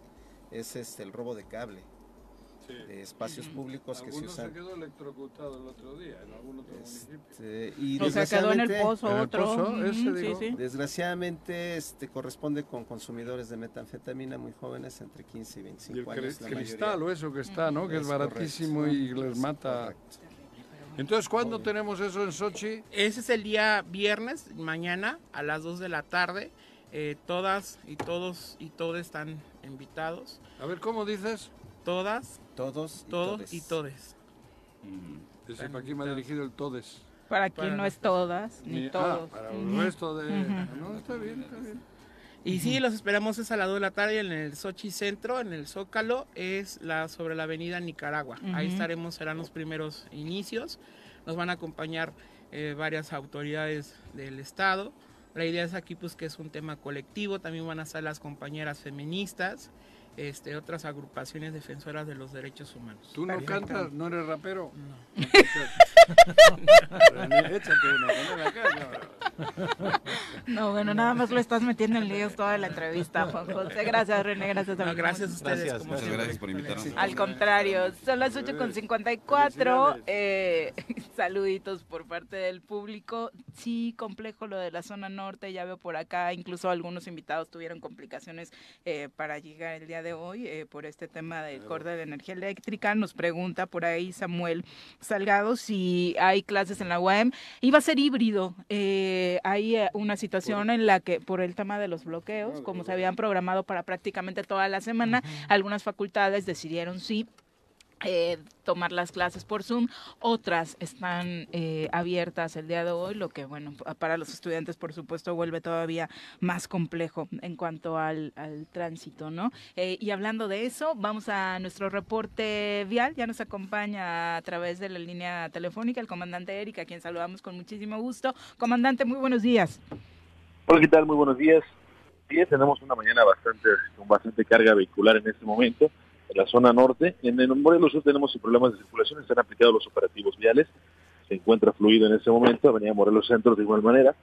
es este, el robo de cable Sí. de espacios públicos que se Alguno se usan. quedó electrocutado el otro día en algún otro municipio. Este, y O sea, quedó en el desgraciadamente- pozo ¿En el otro. pozo? Ujú, Ese sí, digo. sí. Desgraciadamente este, corresponde con consumidores de metanfetamina muy jóvenes, entre 15 y Y 25 el años. la cristal mayoría. o eso que está, ¿no? Que es, Es baratísimo correcto. y les Es mata. correcto. Entonces, ¿cuándo tenemos eso en Sochi? Ese es el día viernes, mañana a las 2 de la tarde. Eh, todas y todos y todos están invitados. A ver, ¿cómo dices? Todas, Todos y todos todes. y todes. Ese para me ha dirigido el Todes. Para Para no es todas, ni Ni- ah, todos. para el resto de... No, está bien, está bien. Y sí, los esperamos es a las 2 de la tarde en el Sochi Centro, en el Zócalo, es la sobre la avenida Nicaragua. Ahí Ujú. estaremos, serán los primeros inicios. Nos van a acompañar eh, varias autoridades del Estado. La idea es aquí pues que es un tema colectivo, también van a estar las compañeras feministas, este, otras agrupaciones defensoras de los derechos humanos. ¿Tú no Perfecto. cantas? ¿No eres rapero? No. Échate ponela acá, cabrón. No, bueno, nada más lo estás metiendo en líos toda la entrevista, Juan José. Gracias, René, gracias. No, amigo. gracias a ustedes. Gracias, como Muchas siempre. gracias por invitarnos. Al contrario, son las 8.54. Eh, saluditos por parte del público. Sí, complejo lo de la zona norte, ya veo por acá, incluso algunos invitados tuvieron complicaciones eh, para llegar el día de hoy eh, por este tema del corte de energía eléctrica. Nos pregunta por ahí Samuel Salgado si hay clases en la UAM. Iba a ser híbrido. Eh, hay eh, una situación en la que, por el tema de los bloqueos, como se habían programado para prácticamente toda la semana, algunas facultades decidieron sí eh, tomar las clases por Zoom, otras están eh, abiertas el día de hoy, lo que, bueno, pa- para los estudiantes, por supuesto, vuelve todavía más complejo en cuanto al, al tránsito, ¿no? Eh, y hablando de eso, vamos a nuestro reporte vial, ya nos acompaña a través de la línea telefónica el comandante Erika, a quien saludamos con muchísimo gusto. Comandante, muy buenos días. Hola, ¿qué tal? Muy buenos días. Sí, tenemos una mañana bastante con bastante carga vehicular en este momento en la zona norte. En el Morelos Sur tenemos problemas de circulación, están aplicados los operativos viales. Se encuentra fluido en este momento, Avenida Morelos Centro de igual manera.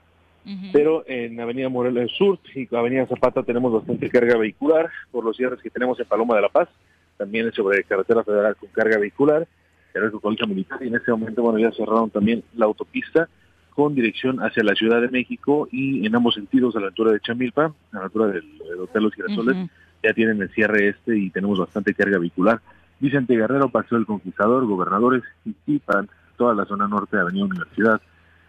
Pero en Avenida Morelos Sur y Avenida Zapata tenemos bastante carga vehicular por los cierres que tenemos en Paloma de la Paz, también sobre carretera federal con carga vehicular, el colegio militar y en este momento bueno ya cerraron también la autopista con dirección hacia la Ciudad de México y en ambos sentidos a la altura de Chamilpa, a la altura del, del Hotel Los Girasoles. Ya tienen el cierre este y tenemos bastante carga vehicular. Vicente Guerrero, Paseo del Conquistador, Gobernadores, Iquipan, toda la zona norte de Avenida Universidad,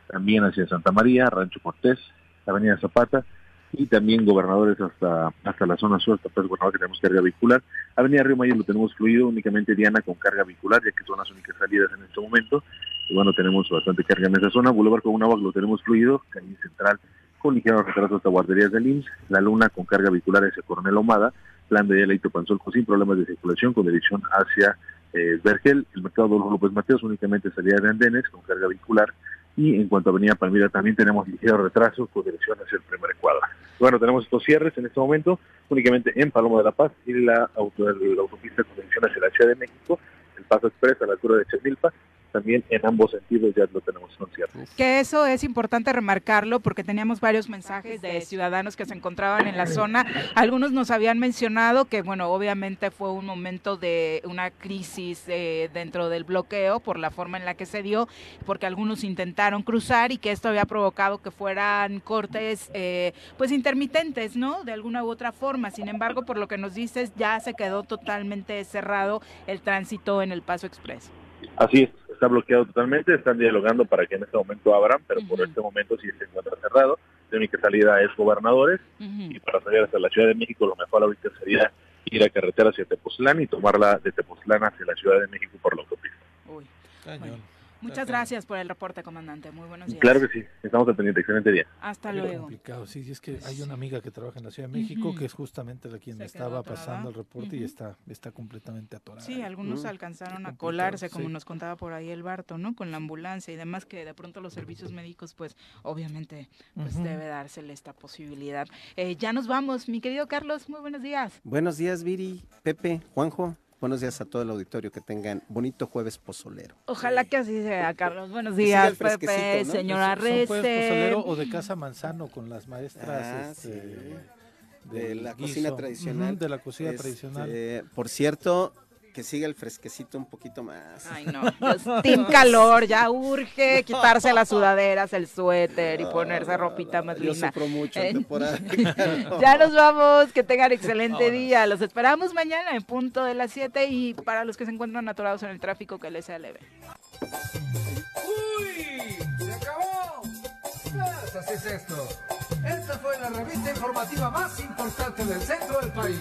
también hacia Santa María, Rancho Cortés, Avenida Zapata y también Gobernadores hasta hasta la zona sur, hasta Plaza Gobernador que tenemos carga vehicular. Avenida Río Mayor lo tenemos fluido, únicamente Diana con carga vehicular, ya que son las únicas salidas en este momento. Bueno, tenemos bastante carga en esa zona. Boulevard con agua lo tenemos fluido, calle central con ligero retraso hasta guarderías del IMSS, La Luna con carga vehicular hacia Coronel Omada, Plan de Leito Panzolco sin problemas de circulación con dirección hacia eh, Vergel, el mercado de López Mateos únicamente salida de andenes con carga vehicular. Y en cuanto a Avenida Palmira también tenemos ligero retraso con dirección hacia el primer cuadro. Bueno, tenemos estos cierres en este momento únicamente en Paloma de la Paz y la, auto, la autopista con dirección hacia la Ciudad de México, el Paso Express a la altura de Chemilpa, también en ambos sentidos ya lo tenemos concierto. Que eso es importante remarcarlo porque teníamos varios mensajes de ciudadanos que se encontraban en la zona. Algunos nos habían mencionado que, bueno, obviamente fue un momento de una crisis eh, dentro del bloqueo por la forma en la que se dio, porque algunos intentaron cruzar y que esto había provocado que fueran cortes, eh, pues intermitentes, ¿no? De alguna u otra forma. Sin embargo, por lo que nos dices, ya se quedó totalmente cerrado el tránsito en el Paso Express. Así es, está bloqueado totalmente, están dialogando para que en este momento abran, pero por este momento sí se encuentra cerrado. La única salida es gobernadores y para salir hasta la Ciudad de México lo mejor ahorita sería ir a carretera hacia Tepoztlán y tomarla de Tepoztlán hacia la Ciudad de México por la autopista. Uy. Muchas gracias por el reporte, comandante. Muy buenos días. Claro que sí, estamos al pendiente. Excelente día. Hasta luego. complicado, sí, es que hay una amiga que trabaja en la Ciudad de México que es justamente la quien estaba pasando el reporte y está, está completamente atorada. Sí, algunos alcanzaron a colarse, como nos contaba por ahí el Barto, ¿no? Con la ambulancia y demás, que de pronto los servicios médicos, pues, obviamente, pues debe dársele esta posibilidad. Eh, ya nos vamos, mi querido Carlos, muy buenos días. Buenos días, Viri, Pepe, Juanjo. Buenos días a todo el auditorio, que tengan bonito jueves pozolero. Ojalá que así sea, Carlos. Buenos días, Pepe, ¿no? señora ¿Son jueves pozolero o de Casa Manzano con las maestras Ah, este, de del la guiso. cocina tradicional. De la cocina Este, tradicional. Por cierto, que siga el fresquecito un poquito más. Ay, no. Pues, team calor, ya urge quitarse las sudaderas, el suéter y ponerse ropita más Yo linda. sufro mucho en Eh, temporada ya nos vamos, que tengan excelente día. Los esperamos mañana en punto de las 7 y para los que se encuentran atorados en el tráfico, que les sea leve. ¡Uy! ¡Se acabó! Pues así es esto. Esta fue la revista informativa más importante del centro del país.